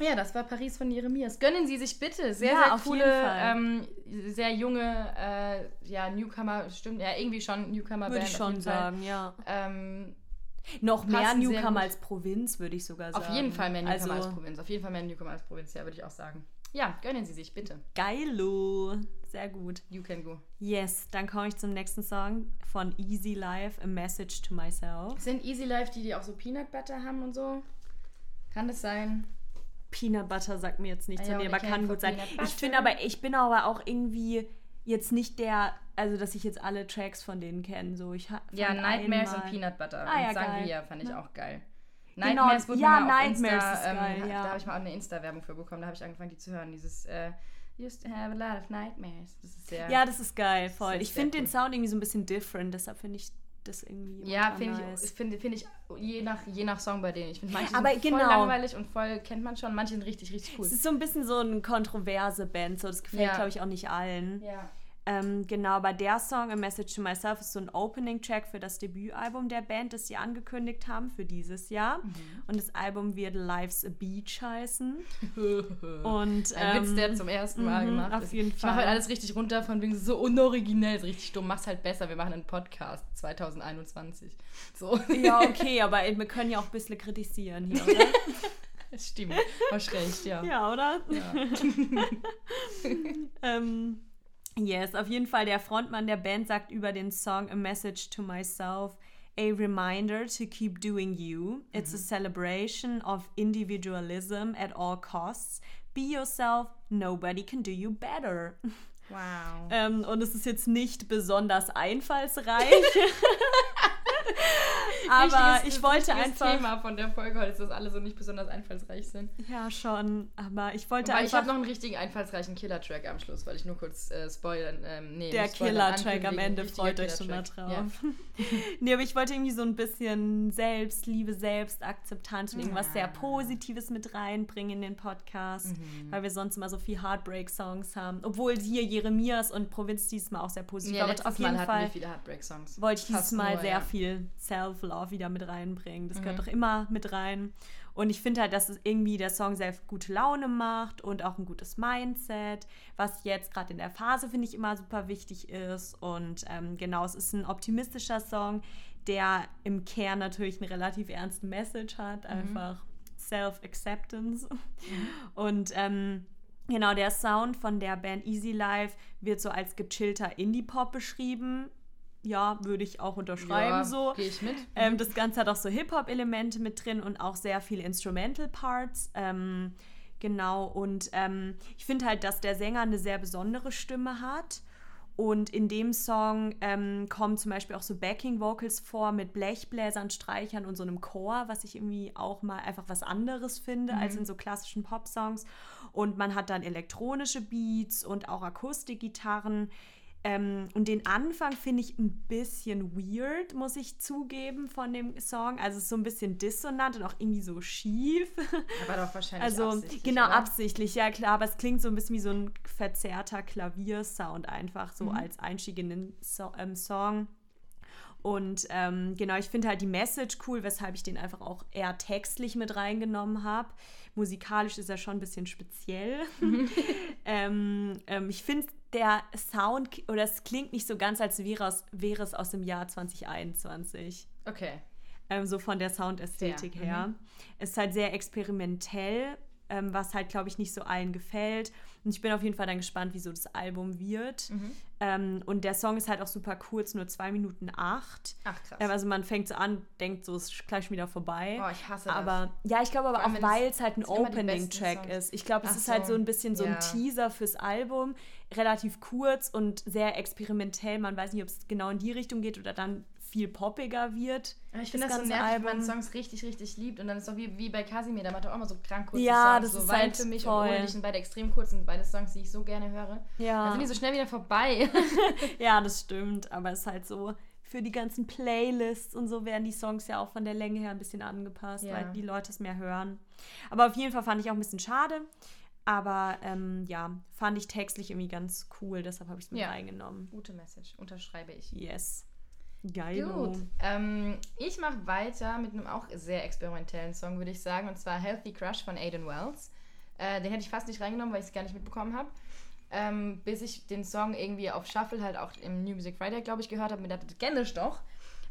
Ja, das war Paris von Jeremias. Gönnen Sie sich bitte. Sehr, Ja, sehr coole, ähm, sehr junge, äh, ja, Newcomer, stimmt, ja, irgendwie schon Newcomer-Band. Würde ich schon sagen, ja. Ähm, Noch mehr Newcomer als Provinz, würde ich sogar sagen. auf jeden Fall mehr Newcomer also, als Provinz. Auf jeden Fall mehr Newcomer als Provinz, ja, würde ich auch sagen. Ja, gönnen Sie sich bitte. Geilo. Sehr gut. You can go. Yes, dann komme ich zum nächsten Song von Easy Life, A Message to Myself. Sind Easy Life die, die auch so Peanut Butter haben und so? Kann das sein? Peanut Butter sagt mir jetzt nichts Ah ja, von und aber kann gut sein. Ich finde aber, ich bin aber auch irgendwie jetzt nicht der, also dass ich jetzt alle Tracks von denen kenne. So, ich Ja, Nightmares einmal- und Peanut Butter. Ah, ja, Sangria geil. fand ich auch geil. Genau, Nightmares wurde ja, mal auf Nightmares Insta, ist geil, ähm, ja. Da habe ich mal auch eine Insta-Werbung für bekommen. Da habe ich angefangen, die zu hören. Dieses äh, Used to have a lot of nightmares. Das ist sehr... Ja, das ist geil, voll. ist Ich finde den cool. Sound irgendwie so ein bisschen different, deshalb finde ich das irgendwie. Ja, finde ich, finde find ich je nach, je nach Song bei denen. Ich finde manche Aber sind voll genau. langweilig und voll kennt man schon. Manche sind richtig, richtig cool. Es ist so ein bisschen so eine kontroverse Band, so das gefällt, Ja. glaube ich, auch nicht allen. Ja. Ähm, genau, aber der Song A Message to Myself ist so ein Opening-Track für das Debütalbum der Band, das sie angekündigt haben für dieses Jahr. Mhm. Und das Album wird Life's a Beach heißen. <laughs> Und, Ein Witz, ähm, der zum ersten Mal mhm, gemacht auf ist. jeden Ich mache Fall. halt alles richtig runter von wegen so unoriginell, ist richtig dumm. Mach's halt besser. Wir machen einen Podcast 2021. So. Ja, <laughs> okay, aber wir können ja auch ein bisschen kritisieren hier, oder? <laughs> Stimmt, hast recht, ja. Ja, oder? Ja. ähm, yes, auf jeden Fall der Frontmann der Band sagt über den Song A Message to Myself, a reminder to keep doing you. It's a celebration of individualism at all costs. Be yourself, nobody can do you better. Wow. <laughs> Ähm, und es ist jetzt nicht besonders einfallsreich. <laughs> Aber ich wollte einfach. Thema von der Folge heute ist, dass alle so nicht besonders einfallsreich sind. Ja, schon. Aber ich wollte Aber ich einfach. habe noch einen richtigen einfallsreichen Killer-Track am Schluss, weil ich nur kurz äh, spoilern. Ähm, nee, der Killer-Track am. Ende, freut euch schon mal drauf. <laughs> nee, aber ich wollte irgendwie so ein bisschen Selbstliebe, Selbstakzeptanz und irgendwas Ja. sehr Positives mit reinbringen in den Podcast, Mhm. weil wir sonst immer so viel Heartbreak-Songs haben. Obwohl hier Jeremias und Provinz diesmal auch sehr positiv Ja, aber auf jeden Mal hatten Fall wir viele Heartbreak-Songs. wollte ich dieses Fast Mal nur, sehr ja. viel Self-Love wieder mit reinbringen. Das gehört Mhm. doch immer mit rein. Und ich finde halt, dass es irgendwie der Song sehr gute Laune macht und auch ein gutes Mindset, was jetzt gerade in der Phase, finde ich, immer super wichtig ist. Und ähm, genau, es ist ein optimistischer Song, der im Kern natürlich eine relativ ernste Message hat, einfach Self-Acceptance. Und ähm, genau, der Sound von der Band Easy Life wird so als gechillter Indie-Pop beschrieben. Ja, würde ich auch unterschreiben ja, so. Gehe ich mit. Ähm, das Ganze hat auch so Hip-Hop-Elemente mit drin und auch sehr viele Instrumental-Parts. Ähm, genau, und ähm, ich finde halt, dass der Sänger eine sehr besondere Stimme hat. Und in dem Song ähm, kommen zum Beispiel auch so Backing-Vocals vor mit Blechbläsern, Streichern und so einem Chor, was ich irgendwie auch mal einfach was anderes finde als in so klassischen Pop-Songs. Und man hat dann elektronische Beats und auch Akustikgitarren. Ähm, und den Anfang finde ich ein bisschen weird, muss ich zugeben, von dem Song. Also es ist so ein bisschen dissonant und auch irgendwie so schief. Aber doch wahrscheinlich Also absichtlich, genau, oder? absichtlich, ja klar, aber es klingt so ein bisschen wie so ein verzerrter Klaviersound einfach, so als Einstieg in den so ähm, Song. Und ähm, genau, ich finde halt die Message cool, weshalb ich den einfach auch eher textlich mit reingenommen habe. Musikalisch ist er schon ein bisschen speziell. <laughs> ähm, ähm, ich finde, der Sound oder es klingt nicht so ganz, als wäre, aus, wäre es aus dem Jahr 2021 Okay. ähm, so von der Soundästhetik her. Es ist halt sehr experimentell, ähm, was halt, glaube ich, nicht so allen gefällt. Und ich bin auf jeden Fall dann gespannt, wie so das Album wird. Mhm. Ähm, und der Song ist halt auch super kurz, nur zwei Minuten acht. Ach krass. Ähm, also man fängt so an, denkt so, es ist gleich schon wieder vorbei. Boah, ich hasse das. aber ja, ich glaube aber allem, auch, weil es halt ein Opening-Track ist. Ich glaube, es ist halt so, so ein bisschen so ein ja. Teaser fürs Album. Relativ kurz und sehr experimentell. Man weiß nicht, ob es genau in die Richtung geht oder dann viel poppiger wird. Aber ich finde das, so nervig, wenn man Songs richtig, richtig liebt und dann ist es doch wie, wie bei Casimir, der macht auch immer so krank kurze Ja, Songs. das so ist halt für mich voll. und sind beide extrem kurz und beide Songs, die ich so gerne höre. Ja. Dann sind die so schnell wieder vorbei. <laughs> Ja, das stimmt, aber es ist halt so, für die ganzen Playlists und so werden die Songs ja auch von der Länge her ein bisschen angepasst, Ja. weil die Leute es mehr hören. Aber auf jeden Fall fand ich auch ein bisschen schade. Aber ähm, ja, fand ich textlich irgendwie ganz cool, deshalb habe ich es mit Ja. reingenommen. Gute Message, unterschreibe ich. Yes. Geil. Gut. Ähm, ich mache weiter mit einem auch sehr experimentellen Song, würde ich sagen, und zwar Healthy Crush von Aiden Wells. Äh, den hätte ich fast nicht reingenommen, weil ich es gar nicht mitbekommen habe. Ähm, bis ich den Song irgendwie auf Shuffle halt auch im New Music Friday, glaube ich, gehört habe. Mir dachte, kenne ich doch.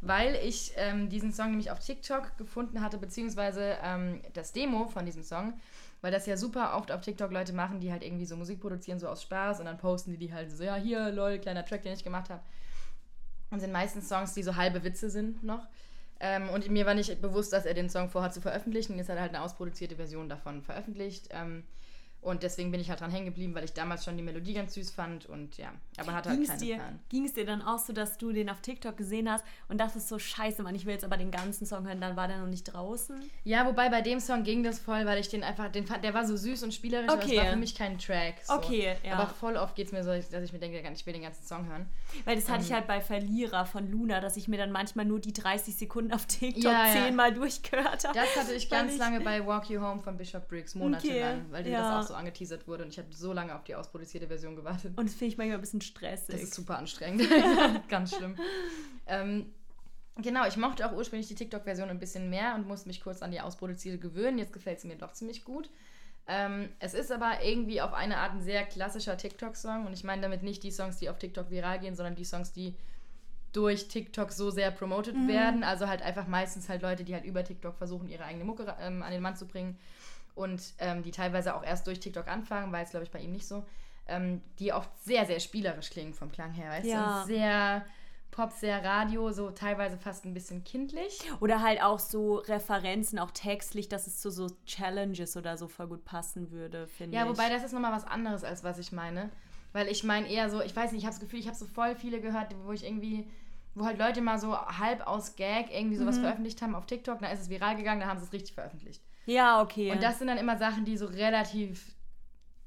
Weil ich ähm, diesen Song nämlich auf TikTok gefunden hatte, beziehungsweise ähm, das Demo von diesem Song. Weil das ja super oft auf TikTok Leute machen, die halt irgendwie so Musik produzieren, so aus Spaß. Und dann posten die die halt so, ja, hier, lol, kleiner Track, den ich gemacht habe. Und sind meistens Songs, die so halbe Witze sind noch. Ähm, und mir war nicht bewusst, dass er den Song vorhat zu veröffentlichen. Jetzt hat er halt eine ausproduzierte Version davon veröffentlicht. Ähm, und deswegen bin ich halt dran hängen geblieben, weil ich damals schon die Melodie ganz süß fand. Und ja, aber hatte halt Ging es keinen dir, Plan. ging's dir dann auch so, dass du den auf TikTok gesehen hast und dachtest so, scheiße, Mann, ich will jetzt aber den ganzen Song hören, dann war der noch nicht draußen? Ja, wobei bei dem Song ging das voll, weil ich den einfach, den fand, der war so süß und spielerisch, aber Okay. es war für mich kein Track. So. Okay, ja. Aber voll oft geht es mir so, dass ich mir denke, ich will den ganzen Song hören. Weil das hatte Ähm. ich halt bei Verlierer von Luna, dass ich mir dann manchmal nur die 30 Sekunden auf TikTok Ja, ja. zehnmal durchgehört habe. Das hatte ich ganz ich- lange bei Walk You Home von Bishop Briggs, monatelang, Okay, weil dir ja. das auch so angeteasert wurde und ich habe so lange auf die ausproduzierte Version gewartet. Und das finde ich manchmal ein bisschen stressig. Das ist super anstrengend. <laughs> Ganz schlimm. Ähm, genau, ich mochte auch ursprünglich die TikTok-Version ein bisschen mehr und musste mich kurz an die ausproduzierte gewöhnen. Jetzt gefällt sie mir doch ziemlich gut. Ähm, es ist aber irgendwie auf eine Art ein sehr klassischer TikTok-Song. Und ich meine damit nicht die Songs, die auf TikTok viral gehen, sondern die Songs, die durch TikTok so sehr promoted werden. Also halt einfach meistens halt Leute, die halt über TikTok versuchen, ihre eigene Mucke ähm, an den Mann zu bringen. Und ähm, die teilweise auch erst durch TikTok anfangen, war jetzt glaube ich bei ihm nicht so, ähm, die oft sehr, sehr spielerisch klingen vom Klang her, weißt Ja. du? Sehr Pop, sehr Radio, so teilweise fast ein bisschen kindlich. Oder halt auch so Referenzen, auch textlich, dass es zu so Challenges oder so voll gut passen würde, finde Ja, ich. wobei das ist nochmal was anderes, als was ich meine. Weil ich meine eher so, ich weiß nicht, ich habe das Gefühl, ich habe so voll viele gehört, wo ich irgendwie, wo halt Leute mal so halb aus Gag irgendwie Mhm. sowas veröffentlicht haben auf TikTok, dann ist es viral gegangen, dann haben sie es richtig veröffentlicht. Ja, okay. Und das sind dann immer Sachen, die so relativ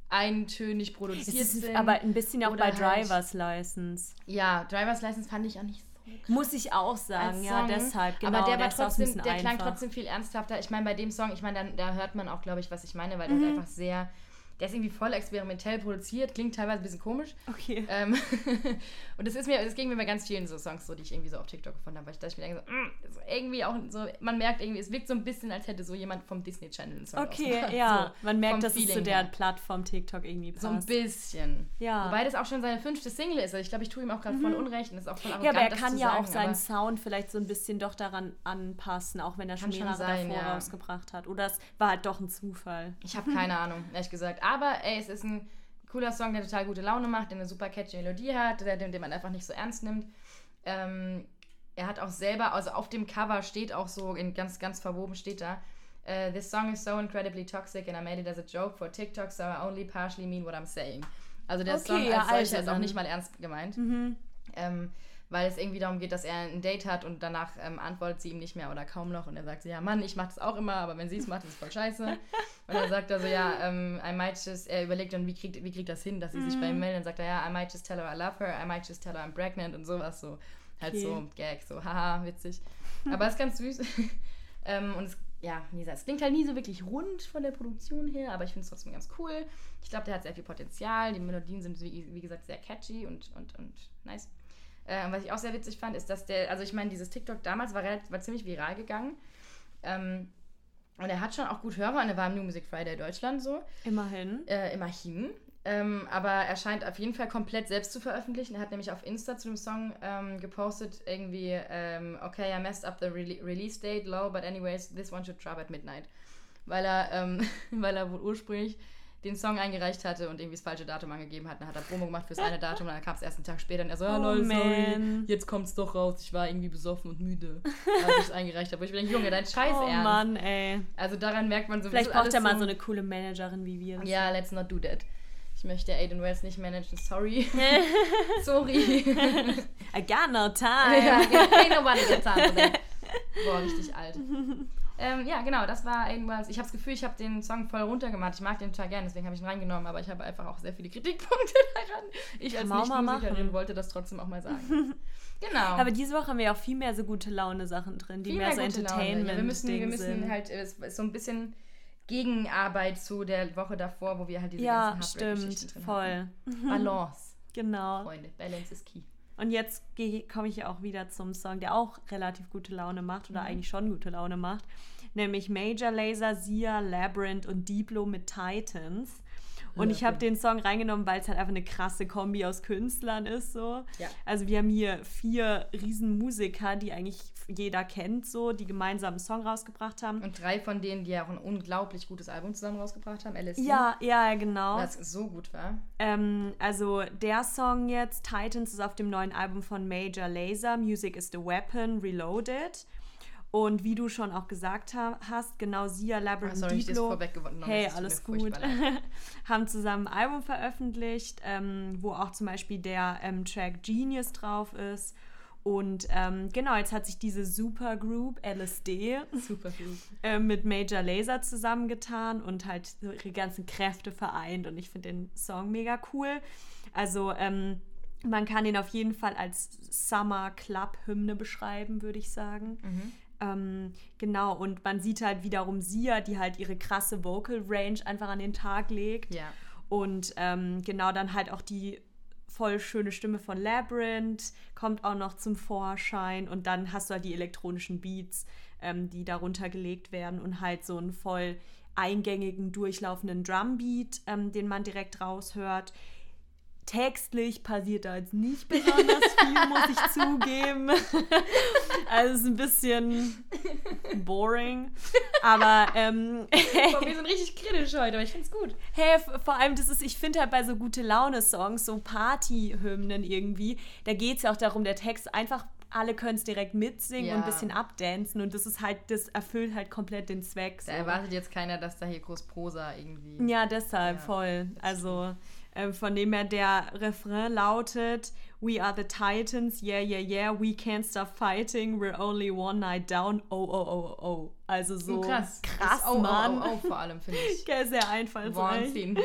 eintönig es produziert ist sind. aber ein bisschen auch bei halt- Driver's License. ja, Driver's License fand ich auch nicht so Muss ich auch sagen, ja, deshalb, genau. Aber der war trotzdem, der klang einfach. trotzdem viel ernsthafter. Ich meine, bei dem Song, ich meine, da hört man auch, glaube ich, was ich meine, weil Mhm. der ist einfach sehr, der ist irgendwie voll experimentell produziert, klingt teilweise ein bisschen komisch. Okay. Ähm, <laughs> und das ist mir, das ging mir bei ganz vielen so Songs so, die ich irgendwie so auf TikTok gefunden habe, weil ich dachte mir denke so, mm, so irgendwie auch so, man merkt irgendwie, es wirkt so ein bisschen, als hätte so jemand vom Disney Channel einen Song Okay, <laughs> ja. So, Man merkt, dass es zu Feeling der. Plattform TikTok irgendwie passt. So ein bisschen. Ja. Wobei das auch schon seine fünfte Single ist. Also ich glaube, ich tue ihm auch gerade voll Unrecht und ist auch voll arrogant, Mhm. ja, aber er kann ja sagen, auch seinen Sound vielleicht so ein bisschen doch daran anpassen, auch wenn er schon mehrere sein, davor ja. rausgebracht hat. Oder es war halt doch ein Zufall. Ich habe keine Ahnung, ehrlich gesagt. Aber ey, es ist ein cooler Song, der total gute Laune macht, der eine super catchy Melodie hat, der, den, den man einfach nicht so ernst nimmt. Ähm, er hat auch selber, also auf dem Cover steht auch so, in ganz, ganz verwoben steht da, äh, This song is so incredibly toxic and I made it as a joke for TikTok, so I only partially mean what I'm saying. Also der Okay, Song ja, als solcher also ist auch. Mhm. nicht mal ernst gemeint. Ähm, weil es irgendwie darum geht, dass er ein Date hat und danach ähm, antwortet sie ihm nicht mehr oder kaum noch und er sagt so, ja Mann, ich mach das auch immer, aber wenn sie es macht, ist es voll scheiße. Und dann sagt er so, ja, ähm, I might just, er überlegt dann, wie kriegt, wie kriegt das hin, dass sie sich Mhm. bei ihm meldet. Dann sagt er, ja, I might just tell her I love her, I might just tell her I'm pregnant und sowas so. Halt Okay. so Gag, so, haha, witzig. Aber es ist ganz süß. <laughs> ähm, und es, ja, wie gesagt, es klingt halt nie so wirklich rund von der Produktion her, aber ich finde es trotzdem ganz cool. Ich glaube, der hat sehr viel Potenzial. Die Melodien sind, wie, wie gesagt, sehr catchy und, und, und nice. Äh, was ich auch sehr witzig fand, ist, dass der, also ich meine, dieses TikTok damals war, relativ, war ziemlich viral gegangen. Ähm, und er hat schon auch gut Hörer und er war im New Music Friday Deutschland so, Immerhin. äh, immerhin. Ähm, aber er scheint auf jeden Fall komplett selbst zu veröffentlichen. Er hat nämlich auf Insta zu dem Song ähm, gepostet, irgendwie, ähm, okay, I messed up the rele release date low, but anyways, this one should drop at midnight. Weil er, ähm, <laughs> weil er wohl ursprünglich den Song eingereicht hatte und irgendwie das falsche Datum angegeben hat. Dann hat er Promo gemacht fürs <laughs> eine Datum und dann kam es erst einen Tag später und er so, ah, Oh, lol, sorry, jetzt kommt's doch raus, ich war irgendwie besoffen und müde, <laughs> als ich es eingereicht habe. Und ich bin Junge, dein Scheiß Oh ernst. Mann, ey. Also daran merkt man so, Vielleicht braucht er mal so eine coole Managerin wie wir. Ja, let's not do that. Ich möchte Aiden Wells nicht managen, sorry. <laughs> sorry. I got no time. ja, ain't nobody got time for that. Boah, richtig alt. Ähm, ja, genau, das war Aiden Wells. Ich habe das Gefühl, ich habe den Song voll runtergemacht. Ich mag den total gerne, deswegen habe ich ihn reingenommen, aber ich habe einfach auch sehr viele Kritikpunkte <laughs> daran. Ich als Nicht-Musikerin wollte das trotzdem auch mal sagen. <laughs> genau. Aber diese Woche haben wir auch viel mehr so gute Laune-Sachen drin, die Viel mehr so gute Laune. entertainment Ja, wir müssen, wir müssen sind. halt, es ist so ein bisschen Gegenarbeit zu der Woche davor, wo wir halt diese ja, ganzen Heartbreak-Geschichten stimmt, drin voll. hatten. Balance, <laughs> Genau. Freunde. Balance is key. Und jetzt komme ich auch wieder zum Song, der auch relativ gute Laune macht oder eigentlich schon gute Laune macht. Nämlich Major Laser, Sia, Labyrinth und Diplo mit Titans. Und ich habe den Song reingenommen, weil es halt einfach eine krasse Kombi aus Künstlern ist. So. Ja. Also wir haben hier vier Riesenmusiker, die eigentlich jeder kennt, so, die gemeinsam einen Song rausgebracht haben. Und drei von denen, die ja auch ein unglaublich gutes Album zusammen rausgebracht haben, LSD. Ja, ja, genau. Das so gut war. Ähm, also der Song jetzt, Titans, ist auf dem neuen Album von Major Lazer, Music is the Weapon, Reloaded. Und wie du schon auch gesagt ha hast, genau Sia, Ah, Labyrinth, sorry, ich das Diplo, hey, alles gut, <laughs> haben zusammen ein Album veröffentlicht, ähm, wo auch zum Beispiel der ähm, Track Genius drauf ist. Und ähm, genau, jetzt hat sich diese Supergroup LSD Super gut. <laughs> äh, mit Major Laser zusammengetan und halt ihre ganzen Kräfte vereint. Und ich finde den Song mega cool. Also ähm, man kann ihn auf jeden Fall als Summer Club Hymne beschreiben, würde ich sagen. Ähm, genau, und man sieht halt wiederum Sia, die halt ihre krasse Vocal Range einfach an den Tag legt. Ja. Und ähm, genau dann halt auch die voll schöne Stimme von Labyrinth kommt auch noch zum Vorschein. Und dann hast du halt die elektronischen Beats, ähm, die darunter gelegt werden und halt so einen voll eingängigen, durchlaufenden Drumbeat, ähm, den man direkt raushört. Textlich passiert da jetzt nicht besonders viel, muss ich <laughs> zugeben. also es ist ein bisschen boring. Aber ähm, Boah, wir sind richtig kritisch heute, aber ich find's gut. Hey, vor allem, das ist, ich finde halt bei so gute Laune-Songs, so Party-Hymnen irgendwie, da geht es ja auch darum, der Text einfach, alle können es direkt mitsingen Ja. und ein bisschen abdancen und das ist halt, das erfüllt halt komplett den Zweck. So. Da erwartet jetzt keiner, dass da hier groß Prosa irgendwie. Ja, deshalb Ja, voll. Also ähm, von dem her der Refrain lautet We are the Titans, yeah, yeah, yeah, we can't stop fighting, we're only one night down, oh, oh, oh, oh. Also so Oh, krass. krass, Das- oh, Mann. Oh, oh, oh, vor allem, finde ich. <laughs> Sehr einfallsreich. Wahnsinn.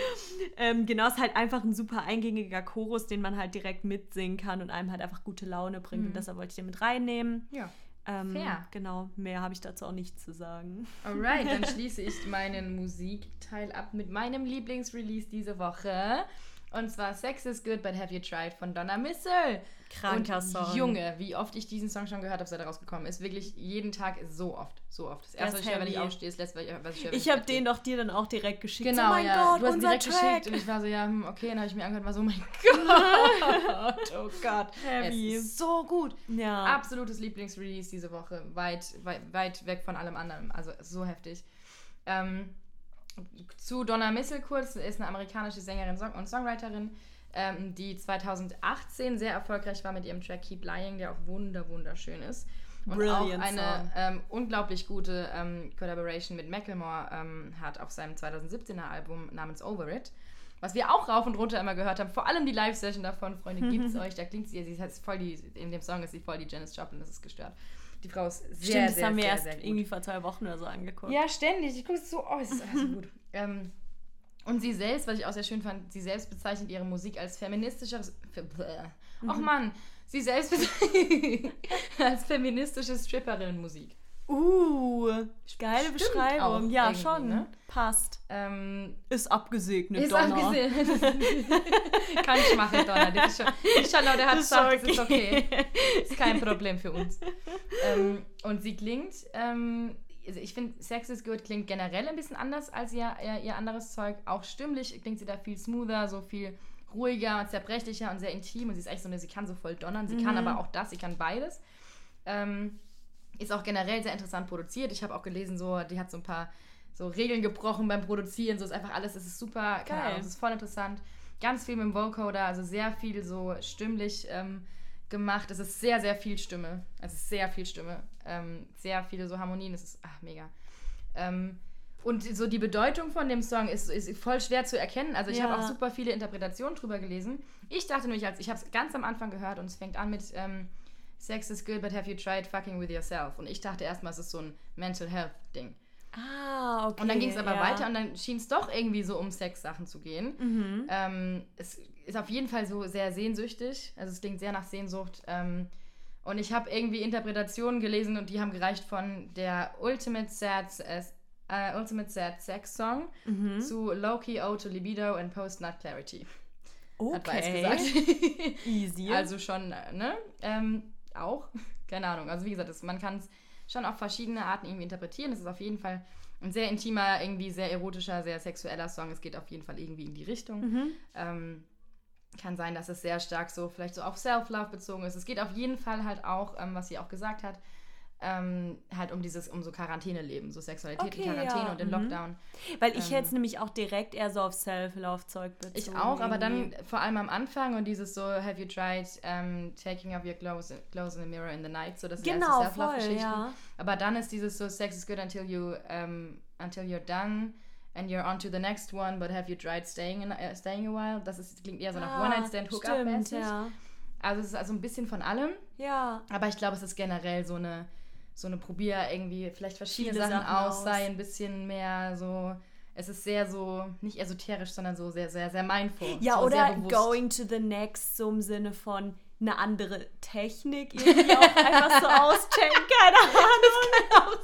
Ähm, genau, ist halt einfach ein super eingängiger Chorus, den man halt direkt mitsingen kann und einem halt einfach gute Laune bringt. Und deshalb wollte ich den mit reinnehmen. Ja. Ähm, Fair. Genau, mehr habe ich dazu auch nicht zu sagen. Alright, dann <laughs> schließe ich meinen Musikteil ab mit meinem Lieblingsrelease diese Woche. Und zwar Sex is Good, but Have You Tried von Donna Missel. Kranker und Song. Junge, wie oft ich diesen Song schon gehört habe, seit er rausgekommen ist. Wirklich jeden Tag so oft. So oft. Das erste, ist was ich höre, wenn ich aufstehe, ist das letzte, was ich höre, wenn Ich habe den doch dir dann auch direkt geschickt. Genau, oh mein ja. Gott, du hast ihn unser direkt Track. geschickt und ich war so, ja, hm, okay, dann habe ich mir angehört und war so, oh mein <laughs> Gott, oh Gott. Heavy. Es ist so gut. Ja. Absolutes Lieblingsrelease diese Woche. Weit, weit, weit weg von allem anderen. Also so heftig. Ähm, zu Donna Missel kurz, ist eine amerikanische Sängerin und Songwriterin, ähm, die 2018 sehr erfolgreich war mit ihrem Track Keep Lying, der auch wunder wunderschön ist. Und Brilliant auch eine ähm, unglaublich gute ähm, Collaboration mit Macklemore ähm, hat auf seinem 2017er Album namens Over It. Was wir auch rauf und runter immer gehört haben, vor allem die Live-Session davon, Freunde, <laughs> gibt's euch. Da klingt sie, sie ist voll die, in dem Song ist sie voll die Janis Joplin, das ist gestört. Die Frau ist sehr, Stimmt, das sehr, haben wir sehr, erst sehr irgendwie vor zwei Wochen oder so angeguckt. Ja, ständig. Ich gucke es so, oh, es ist so gut. <laughs> Ähm, und sie selbst, was ich auch sehr schön fand, sie selbst bezeichnet ihre Musik als feministisches. Och Mhm. Mann, sie selbst bezeichnet <laughs> als feministische Stripperinnenmusik. Uh, geile Stimmt Beschreibung. ja, schon. ne? Passt. Ähm, Ist abgesegnet, ist Donner. abgesehen. <laughs> Kann ich machen, Donner. Das ist schon, ich schon, der hat Das gesagt, das ist okay. okay. Ist kein Problem für uns. ähm, und sie klingt, ähm, also ich finde, Sex is Good klingt generell ein bisschen anders als ihr, ihr, ihr anderes Zeug. Auch stimmlich klingt sie da viel smoother, so viel ruhiger und zerbrechlicher und sehr intim. Und sie ist echt so eine, sie kann so voll donnern. Sie kann aber auch das, sie kann beides. Ähm, ist auch generell sehr interessant produziert. Ich habe auch gelesen, so, die hat so ein paar so Regeln gebrochen beim Produzieren. So ist einfach alles, es ist super, keine Geil. Ahnung, es ist voll interessant. Ganz viel mit dem Vocoder, also sehr viel so stimmlich ähm, gemacht. Es ist sehr, sehr viel Stimme. Es ist sehr viel Stimme. Ähm, sehr viele so Harmonien. Es ist ach, mega. Ähm, und so die Bedeutung von dem Song ist, ist voll schwer zu erkennen. Also ich Ja. habe auch super viele Interpretationen drüber gelesen. Ich dachte nämlich, als ich habe es ganz am Anfang gehört und es fängt an mit ähm, Sex is good, but have you tried fucking with yourself? Und ich dachte erstmal, es ist so ein Mental Health Ding. Ah, okay. Und dann ging es aber ja. weiter und dann schien es doch irgendwie so um Sex-Sachen zu gehen. Mhm. Ähm, es ist auf jeden Fall so sehr sehnsüchtig. Also es klingt sehr nach Sehnsucht. Ähm, und ich habe irgendwie Interpretationen gelesen und die haben gereicht von der Ultimate Sad, äh, Ultimate Sad Sex Song Mhm. zu Low-Key Ode to Libido and Post-Nut Clarity. Hat Weiß Okay. gesagt. <laughs> <laughs> Easy. Also schon, ne? Ähm, auch. <laughs> Keine Ahnung. Also wie gesagt, das, man kann es schon auf verschiedene Arten irgendwie interpretieren. Es ist auf jeden Fall ein sehr intimer, irgendwie sehr erotischer, sehr sexueller Song. Es geht auf jeden Fall irgendwie in die Richtung. Mhm. Ähm, kann sein, dass es sehr stark so vielleicht so auf Self-Love bezogen ist. Es geht auf jeden Fall halt auch, ähm, was sie auch gesagt hat, ähm, halt um dieses, um so Quarantäneleben, so Sexualität Okay, in Quarantäne ja, und in mhm. Lockdown. Weil ich ähm, hätte es nämlich auch direkt eher so auf Self-Love-Zeug bezogen. Ich auch, aber dann vor allem am Anfang und dieses so, have you tried um, taking off your clothes, clothes in the mirror in the night, so das sind erste Genau, Self-Love-Geschichten. ja. Aber dann ist dieses so, sex is good until you, um, until you're done and you're on to the next one, but have you tried staying, in, äh, staying a while? Das ist, klingt eher so nach Ah, One-Night-Stand-Hookup-mäßig. Stimmt, ja. Also es ist also ein bisschen von allem, Ja. aber ich glaube, es ist generell so eine, so eine Probier irgendwie vielleicht verschiedene Sachen, Sachen aus, aus. sei ein bisschen mehr so, es ist sehr so, nicht esoterisch, sondern so sehr, sehr, sehr mindful. Ja, so oder going to the next, so im Sinne von eine andere Technik irgendwie auch einfach so auschecken. Keine <laughs> Ahnung.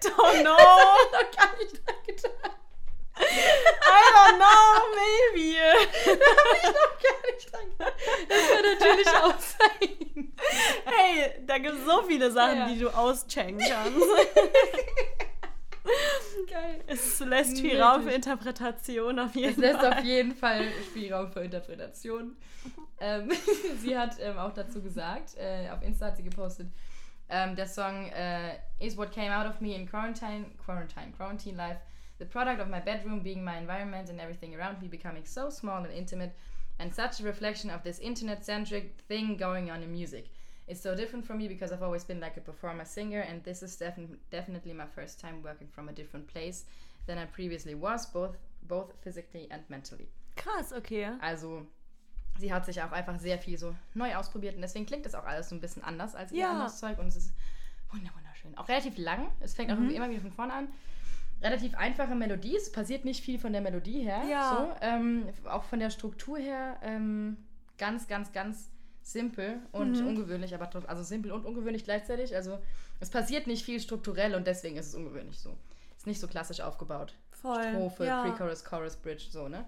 Don't know. <laughs> noch gar nicht dran gedacht. I don't know, maybe. noch gar nicht dran gedacht. Das wäre natürlich auch <laughs> sein. Hey, da gibt es so viele Sachen, Ja. die du auschecken <laughs> kannst. Geil. Es lässt viel Raum für. Interpretation auf jeden Es lässt Fall. auf jeden Fall Spielraum für Interpretation. Ähm, <laughs> sie hat ähm, auch dazu gesagt, äh, auf Insta hat sie gepostet, Ähm, der Song äh, is what came out of me in quarantine, quarantine, quarantine life. The product of my bedroom being my environment and everything around me becoming so small and intimate, and such a reflection of this internet-centric thing going on in music. It's so different from me because I've always been like a performer singer, and this is defi definitely my first time working from a different place than I previously was, both both physically and mentally. Krass, okay. Also sie hat sich auch einfach sehr viel so neu ausprobiert und deswegen klingt das auch alles so ein bisschen anders als ihr Ja. anderes Zeug und es ist wunder- wunderschön. Auch relativ lang. Es fängt auch Mhm. irgendwie immer wieder von vorne an. Relativ einfache Melodie. Es passiert nicht viel von der Melodie her. Ja. So. Ähm, auch von der Struktur her ähm, ganz, ganz, ganz simpel und Mhm. ungewöhnlich, aber trotzdem, also simpel und ungewöhnlich gleichzeitig. Also es passiert nicht viel strukturell und deswegen ist es ungewöhnlich so. Ist nicht so klassisch aufgebaut. Voll. Strophe, ja. Pre-Chorus, Chorus, Bridge, so, ne?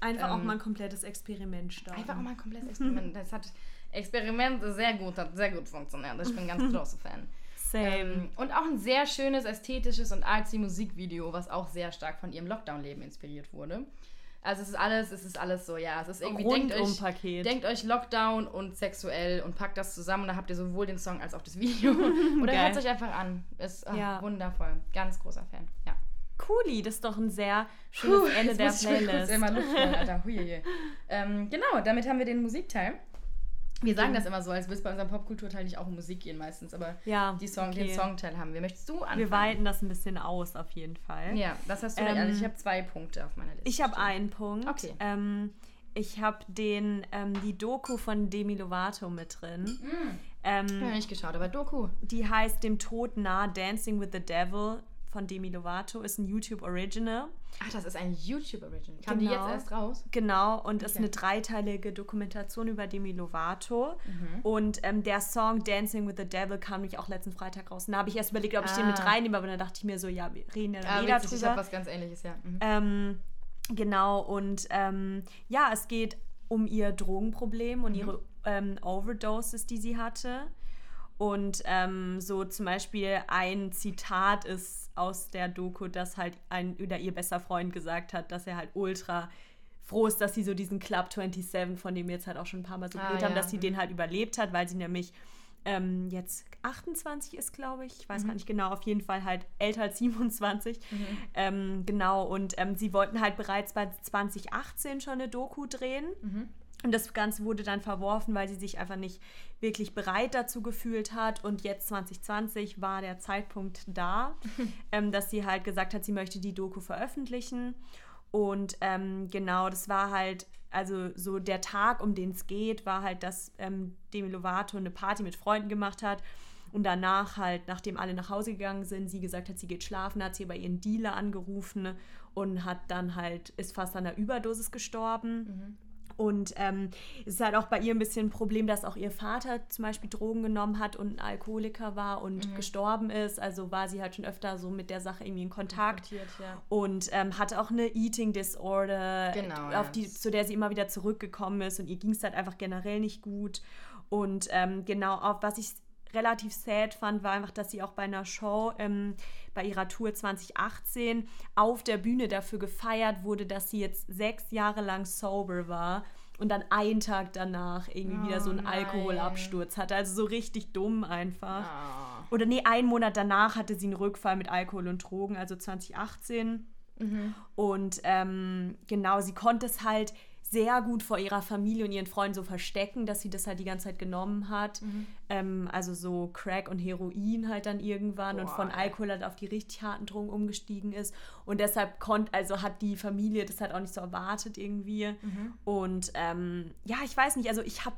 Einfach auch ähm, mal ein komplettes Experiment starten. Einfach auch mal ein komplettes Experiment. <laughs> Das hat Experiment sehr gut, hat sehr gut funktioniert. Ich bin ein ganz <laughs> großer Fan. Ähm, und auch ein sehr schönes, ästhetisches und artsy Musikvideo, was auch sehr stark von ihrem Lockdown-Leben inspiriert wurde. Also es ist alles, es ist alles so, ja, es ist irgendwie, denkt euch, Rundum-Paket. denkt euch Lockdown und sexuell und packt das zusammen, da habt ihr sowohl den Song als auch das Video. <laughs> Oder hört es euch einfach an. Ist ach, Ja. wundervoll. Ganz großer Fan. Ja. Cooli, das ist doch ein sehr schönes Ende jetzt der muss ich kurz Playlist. immer Luft holen, Alter. <laughs> Huiuiui. ähm, genau, damit haben wir den Musikteil. Wir sagen das immer so, als würde es bei unserem Popkulturteil nicht auch um Musik gehen meistens, aber Ja, die Song, okay. den Songteil haben wir. Möchtest du anfangen? Wir weiten das ein bisschen aus, auf jeden Fall. Ja, was hast du Ähm, denn? Also ich habe zwei Punkte auf meiner Liste. Ich habe einen Punkt. Okay. Ähm, ich habe den ähm, die Doku von Demi Lovato mit drin. Ich habe Ähm, nicht geschaut, aber Doku. die heißt Dem Tod nah Dancing with the Devil von Demi Lovato. Ist ein YouTube Original. Ach, das ist ein YouTube-Original. Kam die Genau. jetzt erst raus? Genau, und ist Okay. eine dreiteilige Dokumentation über Demi Lovato. Mhm. Und ähm, der Song Dancing with the Devil kam nämlich auch letzten Freitag raus. Und da habe ich erst überlegt, ob ich den mit Ah. reinnehme, aber dann dachte ich mir so, ja, wir reden ja Ah, jeder witzig, ich drüber. habe was ganz ähnliches, ja. Mhm. Ähm, genau, und ähm, ja, es geht um ihr Drogenproblem Mhm. und ihre ähm, Overdoses, die sie hatte. Und ähm, so zum Beispiel ein Zitat ist aus der Doku, dass halt ein oder ihr bester Freund gesagt hat, dass er halt ultra froh ist, dass sie so diesen Club 27, von dem wir jetzt halt auch schon ein paar Mal so Ah, haben, ja, dass sie mhm. den halt überlebt hat, weil sie nämlich ähm, jetzt 28 ist, glaube ich. Ich weiß Mhm. gar nicht genau, auf jeden Fall halt älter als 27. Ähm, genau, und ähm, sie wollten halt bereits bei 2018 schon eine Doku drehen. Mhm. Und das Ganze wurde dann verworfen, weil sie sich einfach nicht wirklich bereit dazu gefühlt hat. Und jetzt 2020 war der Zeitpunkt da, <laughs> ähm, dass sie halt gesagt hat, sie möchte die Doku veröffentlichen. Und ähm, genau, das war halt, also so der Tag, um den es geht, war halt, dass ähm, Demi Lovato eine Party mit Freunden gemacht hat. Und danach halt, nachdem alle nach Hause gegangen sind, sie gesagt hat, sie geht schlafen, hat sie bei ihren Dealer angerufen und hat dann halt, ist fast an einer Überdosis gestorben. Und ähm, es ist halt auch bei ihr ein bisschen ein Problem, dass auch ihr Vater zum Beispiel Drogen genommen hat und ein Alkoholiker war und gestorben ist. Also war sie halt schon öfter so mit der Sache irgendwie in Kontakt. Ja. Und ähm, hatte auch eine Eating Disorder, Genau, auf die, zu der sie immer wieder zurückgekommen ist. Und ihr ging es halt einfach generell nicht gut. Und ähm, genau, auf was ich relativ sad fand, war einfach, dass sie auch bei einer Show ähm, bei ihrer Tour 2018 auf der Bühne dafür gefeiert wurde, dass sie jetzt sechs Jahre lang sober war und dann einen Tag danach irgendwie wieder so einen Oh nein. Alkoholabsturz hatte. Also so richtig dumm einfach. Ah. Oder nee, einen Monat danach hatte sie einen Rückfall mit Alkohol und Drogen, also 2018. Mhm. Und ähm, genau, sie konnte es halt sehr gut vor ihrer Familie und ihren Freunden so verstecken, dass sie das halt die ganze Zeit genommen hat. Mhm. Ähm, also so Crack und Heroin halt dann irgendwann und Boah, von ey. Alkohol halt auf die richtig harten Drogen umgestiegen ist. Und deshalb konnte, also hat die Familie das halt auch nicht so erwartet irgendwie. Mhm. Und ähm, ja, ich weiß nicht, also ich habe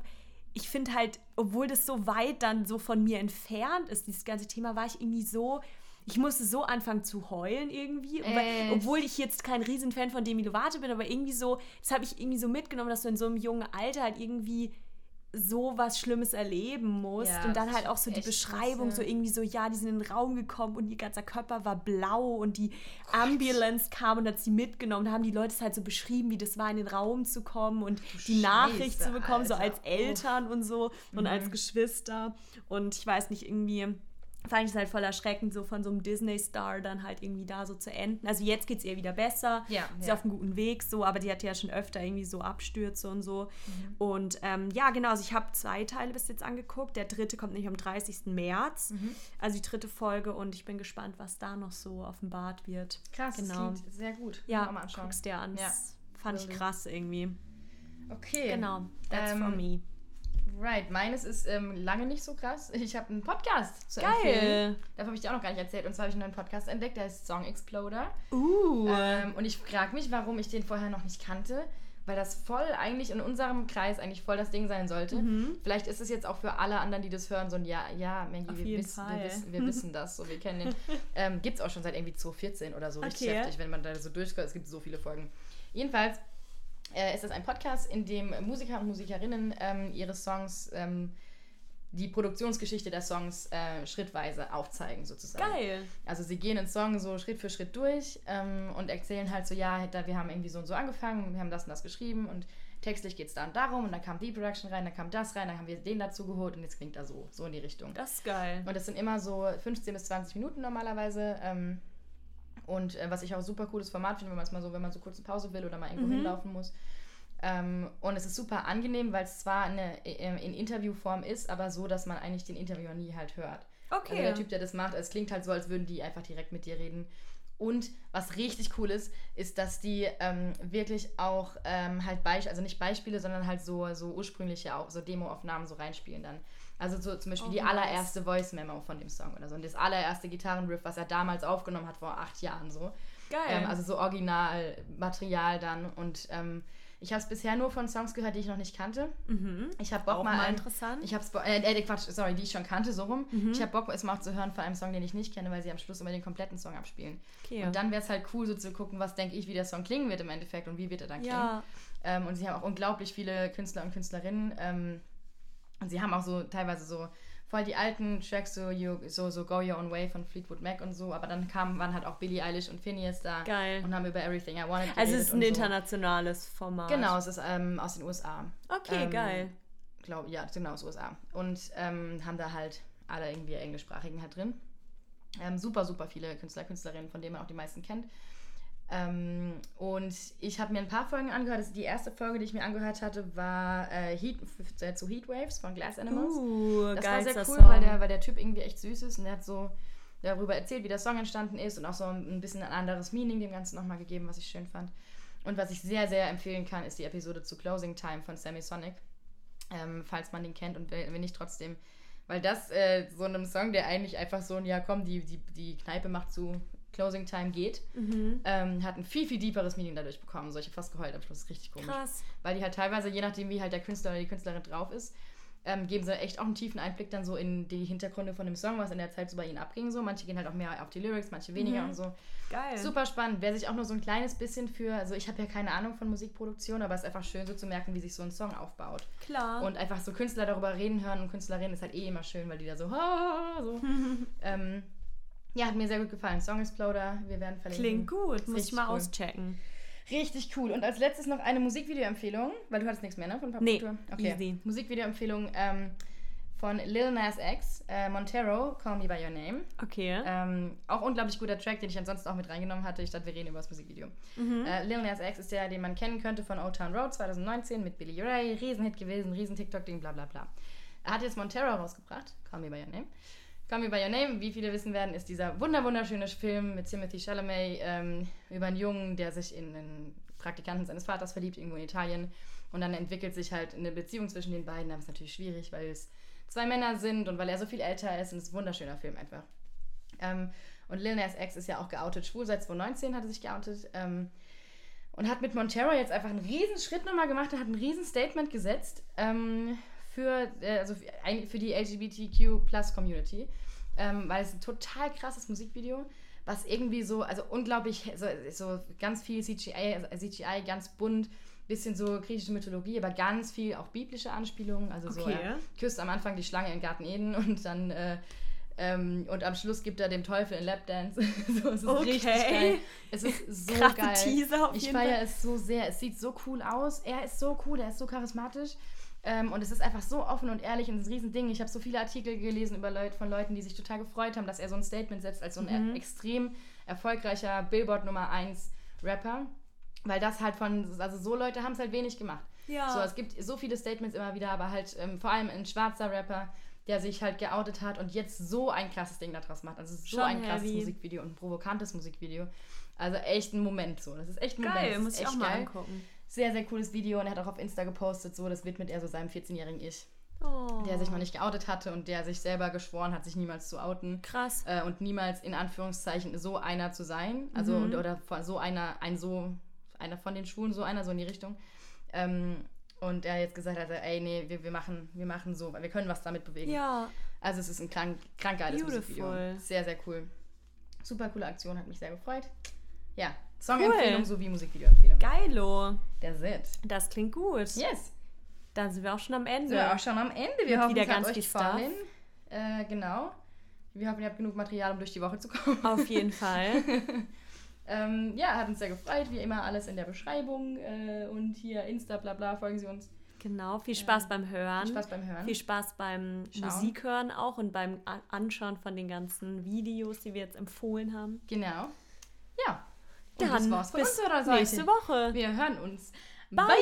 ich finde halt, obwohl das so weit dann so von mir entfernt ist, dieses ganze Thema, war ich irgendwie so, ich musste so anfangen zu heulen irgendwie. Weil, obwohl ich jetzt kein Riesenfan von Demi Lovato bin, aber irgendwie so, das habe ich irgendwie so mitgenommen, dass du in so einem jungen Alter halt irgendwie so was Schlimmes erleben musst. Ja, und dann halt auch so die Beschreibung, krass, so irgendwie so, ja, die sind in den Raum gekommen und ihr ganzer Körper war blau und die Ambulance kam und hat sie mitgenommen. Da haben die Leute es halt so beschrieben, wie das war, in den Raum zu kommen und die Nachricht zu bekommen, so Alter. als Eltern und so und Mhm. als Geschwister. Und ich weiß nicht, irgendwie fand ich es halt voll erschreckend, so von so einem Disney-Star dann halt irgendwie da so zu enden. Also jetzt geht es ihr wieder besser. Ja, Sie ist ja. auf einem guten Weg, so, aber die hatte ja schon öfter irgendwie so Abstürze und so. Mhm. Und ähm, ja, genau, also ich habe zwei Teile bis jetzt angeguckt. Der dritte kommt nämlich am 30. März. Mhm. Also die dritte Folge und ich bin gespannt, was da noch so offenbart wird. Krass, genau. das sehr gut. Ja, Auch mal anschauen. guck's dir an. Ja. Fand ich krass irgendwie. Okay. Genau, that's Ähm, for me. Right, meines ist ähm, lange nicht so krass. <laughs> Ich habe einen Podcast zu Geil. empfehlen. Davon habe ich dir auch noch gar nicht erzählt. Und zwar habe ich einen neuen Podcast entdeckt, der heißt Song Exploder. Uh. Ähm, und ich frage mich, warum ich den vorher noch nicht kannte, weil das voll eigentlich in unserem Kreis eigentlich voll das Ding sein sollte. Mhm. Vielleicht ist es jetzt auch für alle anderen, die das hören, so ein Ja, ja, Maggie, wir, Fall. wir, wissen, <laughs> wir wissen das, so wir kennen den. Ähm, gibt es auch schon seit irgendwie 2014 oder so, richtig Okay. heftig, wenn man da so durchkommt. Es gibt so viele Folgen. Jedenfalls äh, ist das ein Podcast, in dem Musiker und Musikerinnen ähm, ihre Songs, ähm, die Produktionsgeschichte der Songs äh, schrittweise aufzeigen, sozusagen. Geil. Also sie gehen den Song so Schritt für Schritt durch ähm, und erzählen halt so, ja, da, wir haben irgendwie so und so angefangen, wir haben das und das geschrieben und textlich geht es da und darum und dann kam die Production rein, dann kam das rein, dann haben wir den dazu geholt und jetzt klingt er so, so in die Richtung. Das ist geil. Und das sind immer so 15 bis 20 Minuten normalerweise. Ähm, und äh, was ich auch super cooles Format finde, wenn man es mal so, wenn man so kurze Pause will oder mal irgendwo Mhm. hinlaufen muss. Ähm, und es ist super angenehm, weil es zwar eine, äh, in Interviewform ist, aber so, dass man eigentlich den Interviewer nie halt hört. Also Okay. der Typ, der das macht, es klingt halt so, als würden die einfach direkt mit dir reden. Und was richtig cool ist, ist, dass die ähm, wirklich auch ähm, halt Beispiele, also nicht Beispiele, sondern halt so, so ursprüngliche auch, so Demo-Aufnahmen so reinspielen dann. Also so zum Beispiel Oh, die allererste Voice-Memo von dem Song oder so. Und das allererste Gitarrenriff, was er damals aufgenommen hat, vor acht Jahren so. Geil. Ähm, also so Originalmaterial dann. Und ähm, ich habe es bisher nur von Songs gehört, die ich noch nicht kannte. mhm. Ich habe Bock Auch mal, mal interessant. ich hab's, Bo- äh, äh, Quatsch, sorry, die ich schon kannte, so rum. Mhm. Ich habe Bock, es mal zu hören von einem Song, den ich nicht kenne, weil sie am Schluss immer den kompletten Song abspielen. okay. Und dann wäre es halt cool, so zu gucken, was denke ich, wie der Song klingen wird im Endeffekt und wie wird er dann klingen. ja. Ähm, und sie haben auch unglaublich viele Künstler und Künstlerinnen. Ähm, und sie haben auch so teilweise so voll die alten Tracks, so, you, so, so Go Your Own Way von Fleetwood Mac und so. Aber dann kamen, waren halt auch Billie Eilish und Phineas da Geil. und haben über Everything I Wanted Also es ist ein so. internationales Format. Genau, es ist ähm, aus den USA. Okay, Ähm, geil. Glaub, ja, genau, aus den USA. Und ähm, haben da halt alle irgendwie englischsprachigen halt drin. Ähm, super, super viele Künstler, Künstlerinnen, von denen man auch die meisten kennt. Ähm, und ich habe mir ein paar Folgen angehört. Das, die erste Folge, die ich mir angehört hatte, war äh, Heat, äh, zu Heatwaves von Glass Animals. Uh, das war sehr cool, Song. weil der, weil der Typ irgendwie echt süß ist und der hat so darüber erzählt, wie der Song entstanden ist und auch so ein bisschen ein anderes Meaning dem Ganzen nochmal gegeben, was ich schön fand. Und was ich sehr, sehr empfehlen kann, ist die Episode zu Closing Time von Sammy Sonic. Ähm, falls man den kennt und wenn wenn nicht trotzdem. Weil das äh, so einem Song, der eigentlich einfach so ein, ja komm, die, die, die Kneipe macht zu Closing Time geht, Mhm. ähm, hat ein viel, viel deeperes Meaning dadurch bekommen. So, ich fast geheult am Schluss, richtig komisch Krass. weil die halt teilweise, je nachdem wie halt der Künstler oder die Künstlerin drauf ist, ähm, geben sie echt auch einen tiefen Einblick dann so in die Hintergründe von dem Song, was in der Zeit so bei ihnen abging. So. Manche gehen halt auch mehr auf die Lyrics, manche weniger Mhm. und so. Geil. Super spannend. Wer sich auch nur so ein kleines bisschen für, also ich habe ja keine Ahnung von Musikproduktion, aber es ist einfach schön so zu merken, wie sich so ein Song aufbaut. Klar. Und einfach so Künstler darüber reden hören und Künstlerinnen ist halt eh immer schön, weil die da so, <laughs> so. <laughs> ähm, ja, hat mir sehr gut gefallen. Song Exploder, wir werden verlinken. Klingt gut. Muss ich mal cool. auschecken. Richtig cool. Und als letztes noch eine Musikvideo-Empfehlung, weil du hattest nichts mehr, ne? Von Nee, Popkultur? Okay. easy. Musikvideo-Empfehlung ähm, von Lil Nas X, äh, Montero, Call Me By Your Name. Okay. Ähm, auch unglaublich guter Track, den ich ansonsten auch mit reingenommen hatte. Ich dachte, wir reden über das Musikvideo. Mhm. Äh, Lil Nas X ist der, den man kennen könnte von Old Town Road 2019 mit Billy Ray. Riesenhit gewesen, riesen TikTok-Ding, bla bla bla. Er hat jetzt Montero rausgebracht, Call Me By Your Name. Call Me By Your Name, wie viele wissen werden, ist dieser wunder wunderschöne Film mit Timothy Chalamet ähm, über einen Jungen, der sich in einen Praktikanten seines Vaters verliebt, irgendwo in Italien. Und dann entwickelt sich halt eine Beziehung zwischen den beiden. Das ist natürlich schwierig, weil es zwei Männer sind und weil er so viel älter ist. Und es ist ein wunderschöner Film einfach. Ähm, und Lil Nas X ist ja auch geoutet schwul. Seit 2019 hat er sich geoutet. Ähm, und hat mit Montero jetzt einfach einen riesen Schritt nochmal gemacht und hat ein riesen Statement gesetzt ähm, für, äh, also für, für die LGBTQ-Plus-Community. Ähm, weil es ein total krasses Musikvideo, was irgendwie so, also unglaublich, so, so ganz viel CGI, also CGI, ganz bunt, bisschen so griechische Mythologie, aber ganz viel auch biblische Anspielungen. Also so, Okay. er küsst am Anfang die Schlange in Garten Eden <laughs> und dann äh, ähm, und am Schluss gibt er dem Teufel einen Lapdance. <laughs> so, es ist Okay. richtig geil. Es ist <laughs> so Krasse geil. Teaser auf ich jeden feiere Fall. es so sehr. Es sieht so cool aus. Er ist so cool, er ist so charismatisch. Ähm, und es ist einfach so offen und ehrlich und ein Riesending. Ich habe so viele Artikel gelesen über Leute, von Leuten, die sich total gefreut haben, dass er so ein Statement setzt als so ein Mhm. extrem erfolgreicher Billboard Nummer 1 Rapper. Weil das halt von, also so Leute haben es halt wenig gemacht. Ja. So, es gibt so viele Statements immer wieder, aber halt ähm, vor allem ein schwarzer Rapper, der sich halt geoutet hat und jetzt so ein krasses Ding daraus macht. Also so Schon ein krasses heavy. Musikvideo und ein provokantes Musikvideo. Also echt ein Moment so. Das ist echt ein Moment. Geil, Das muss ist ich auch echt mal geil. angucken. Sehr, sehr cooles Video und er hat auch auf Insta gepostet, so, das widmet er so seinem 14-jährigen Ich, Oh. der sich noch nicht geoutet hatte und der sich selber geschworen hat, sich niemals zu outen Krass. äh, und niemals in Anführungszeichen so einer zu sein. Also Mhm. und, oder so einer, ein so, einer von den Schwulen, so einer, so in die Richtung. Ähm, und er jetzt gesagt hat, ey, nee, wir, wir, machen, wir machen so, wir können was damit bewegen. Ja. Also es ist ein krank, krank geiles Beautiful. Musikvideo. Sehr, sehr cool. Super coole Aktion, hat mich sehr gefreut. Ja, Songempfehlung sowie Musikvideoempfehlung. Geilo. That's it. Das klingt gut. Yes. Dann sind wir auch schon am Ende. Sind wir auch schon am Ende. Wir Mit hoffen, wieder es hat euch gefallen. Äh, genau. Wir hoffen, ihr habt genug Material, um durch die Woche zu kommen. Auf jeden Fall. <laughs> Ähm, ja, hat uns sehr gefreut. Wie immer alles in der Beschreibung. Äh, und hier Insta, bla bla, folgen Sie uns. Genau. Viel Spaß beim Hören. Viel Spaß beim Hören. Viel Spaß beim Schauen. Musikhören auch und beim Anschauen von den ganzen Videos, die wir jetzt empfohlen haben. Genau. Ja. Dann das war's von bis unserer Seite. nächste Woche. Wir hören uns. Bye. Bye.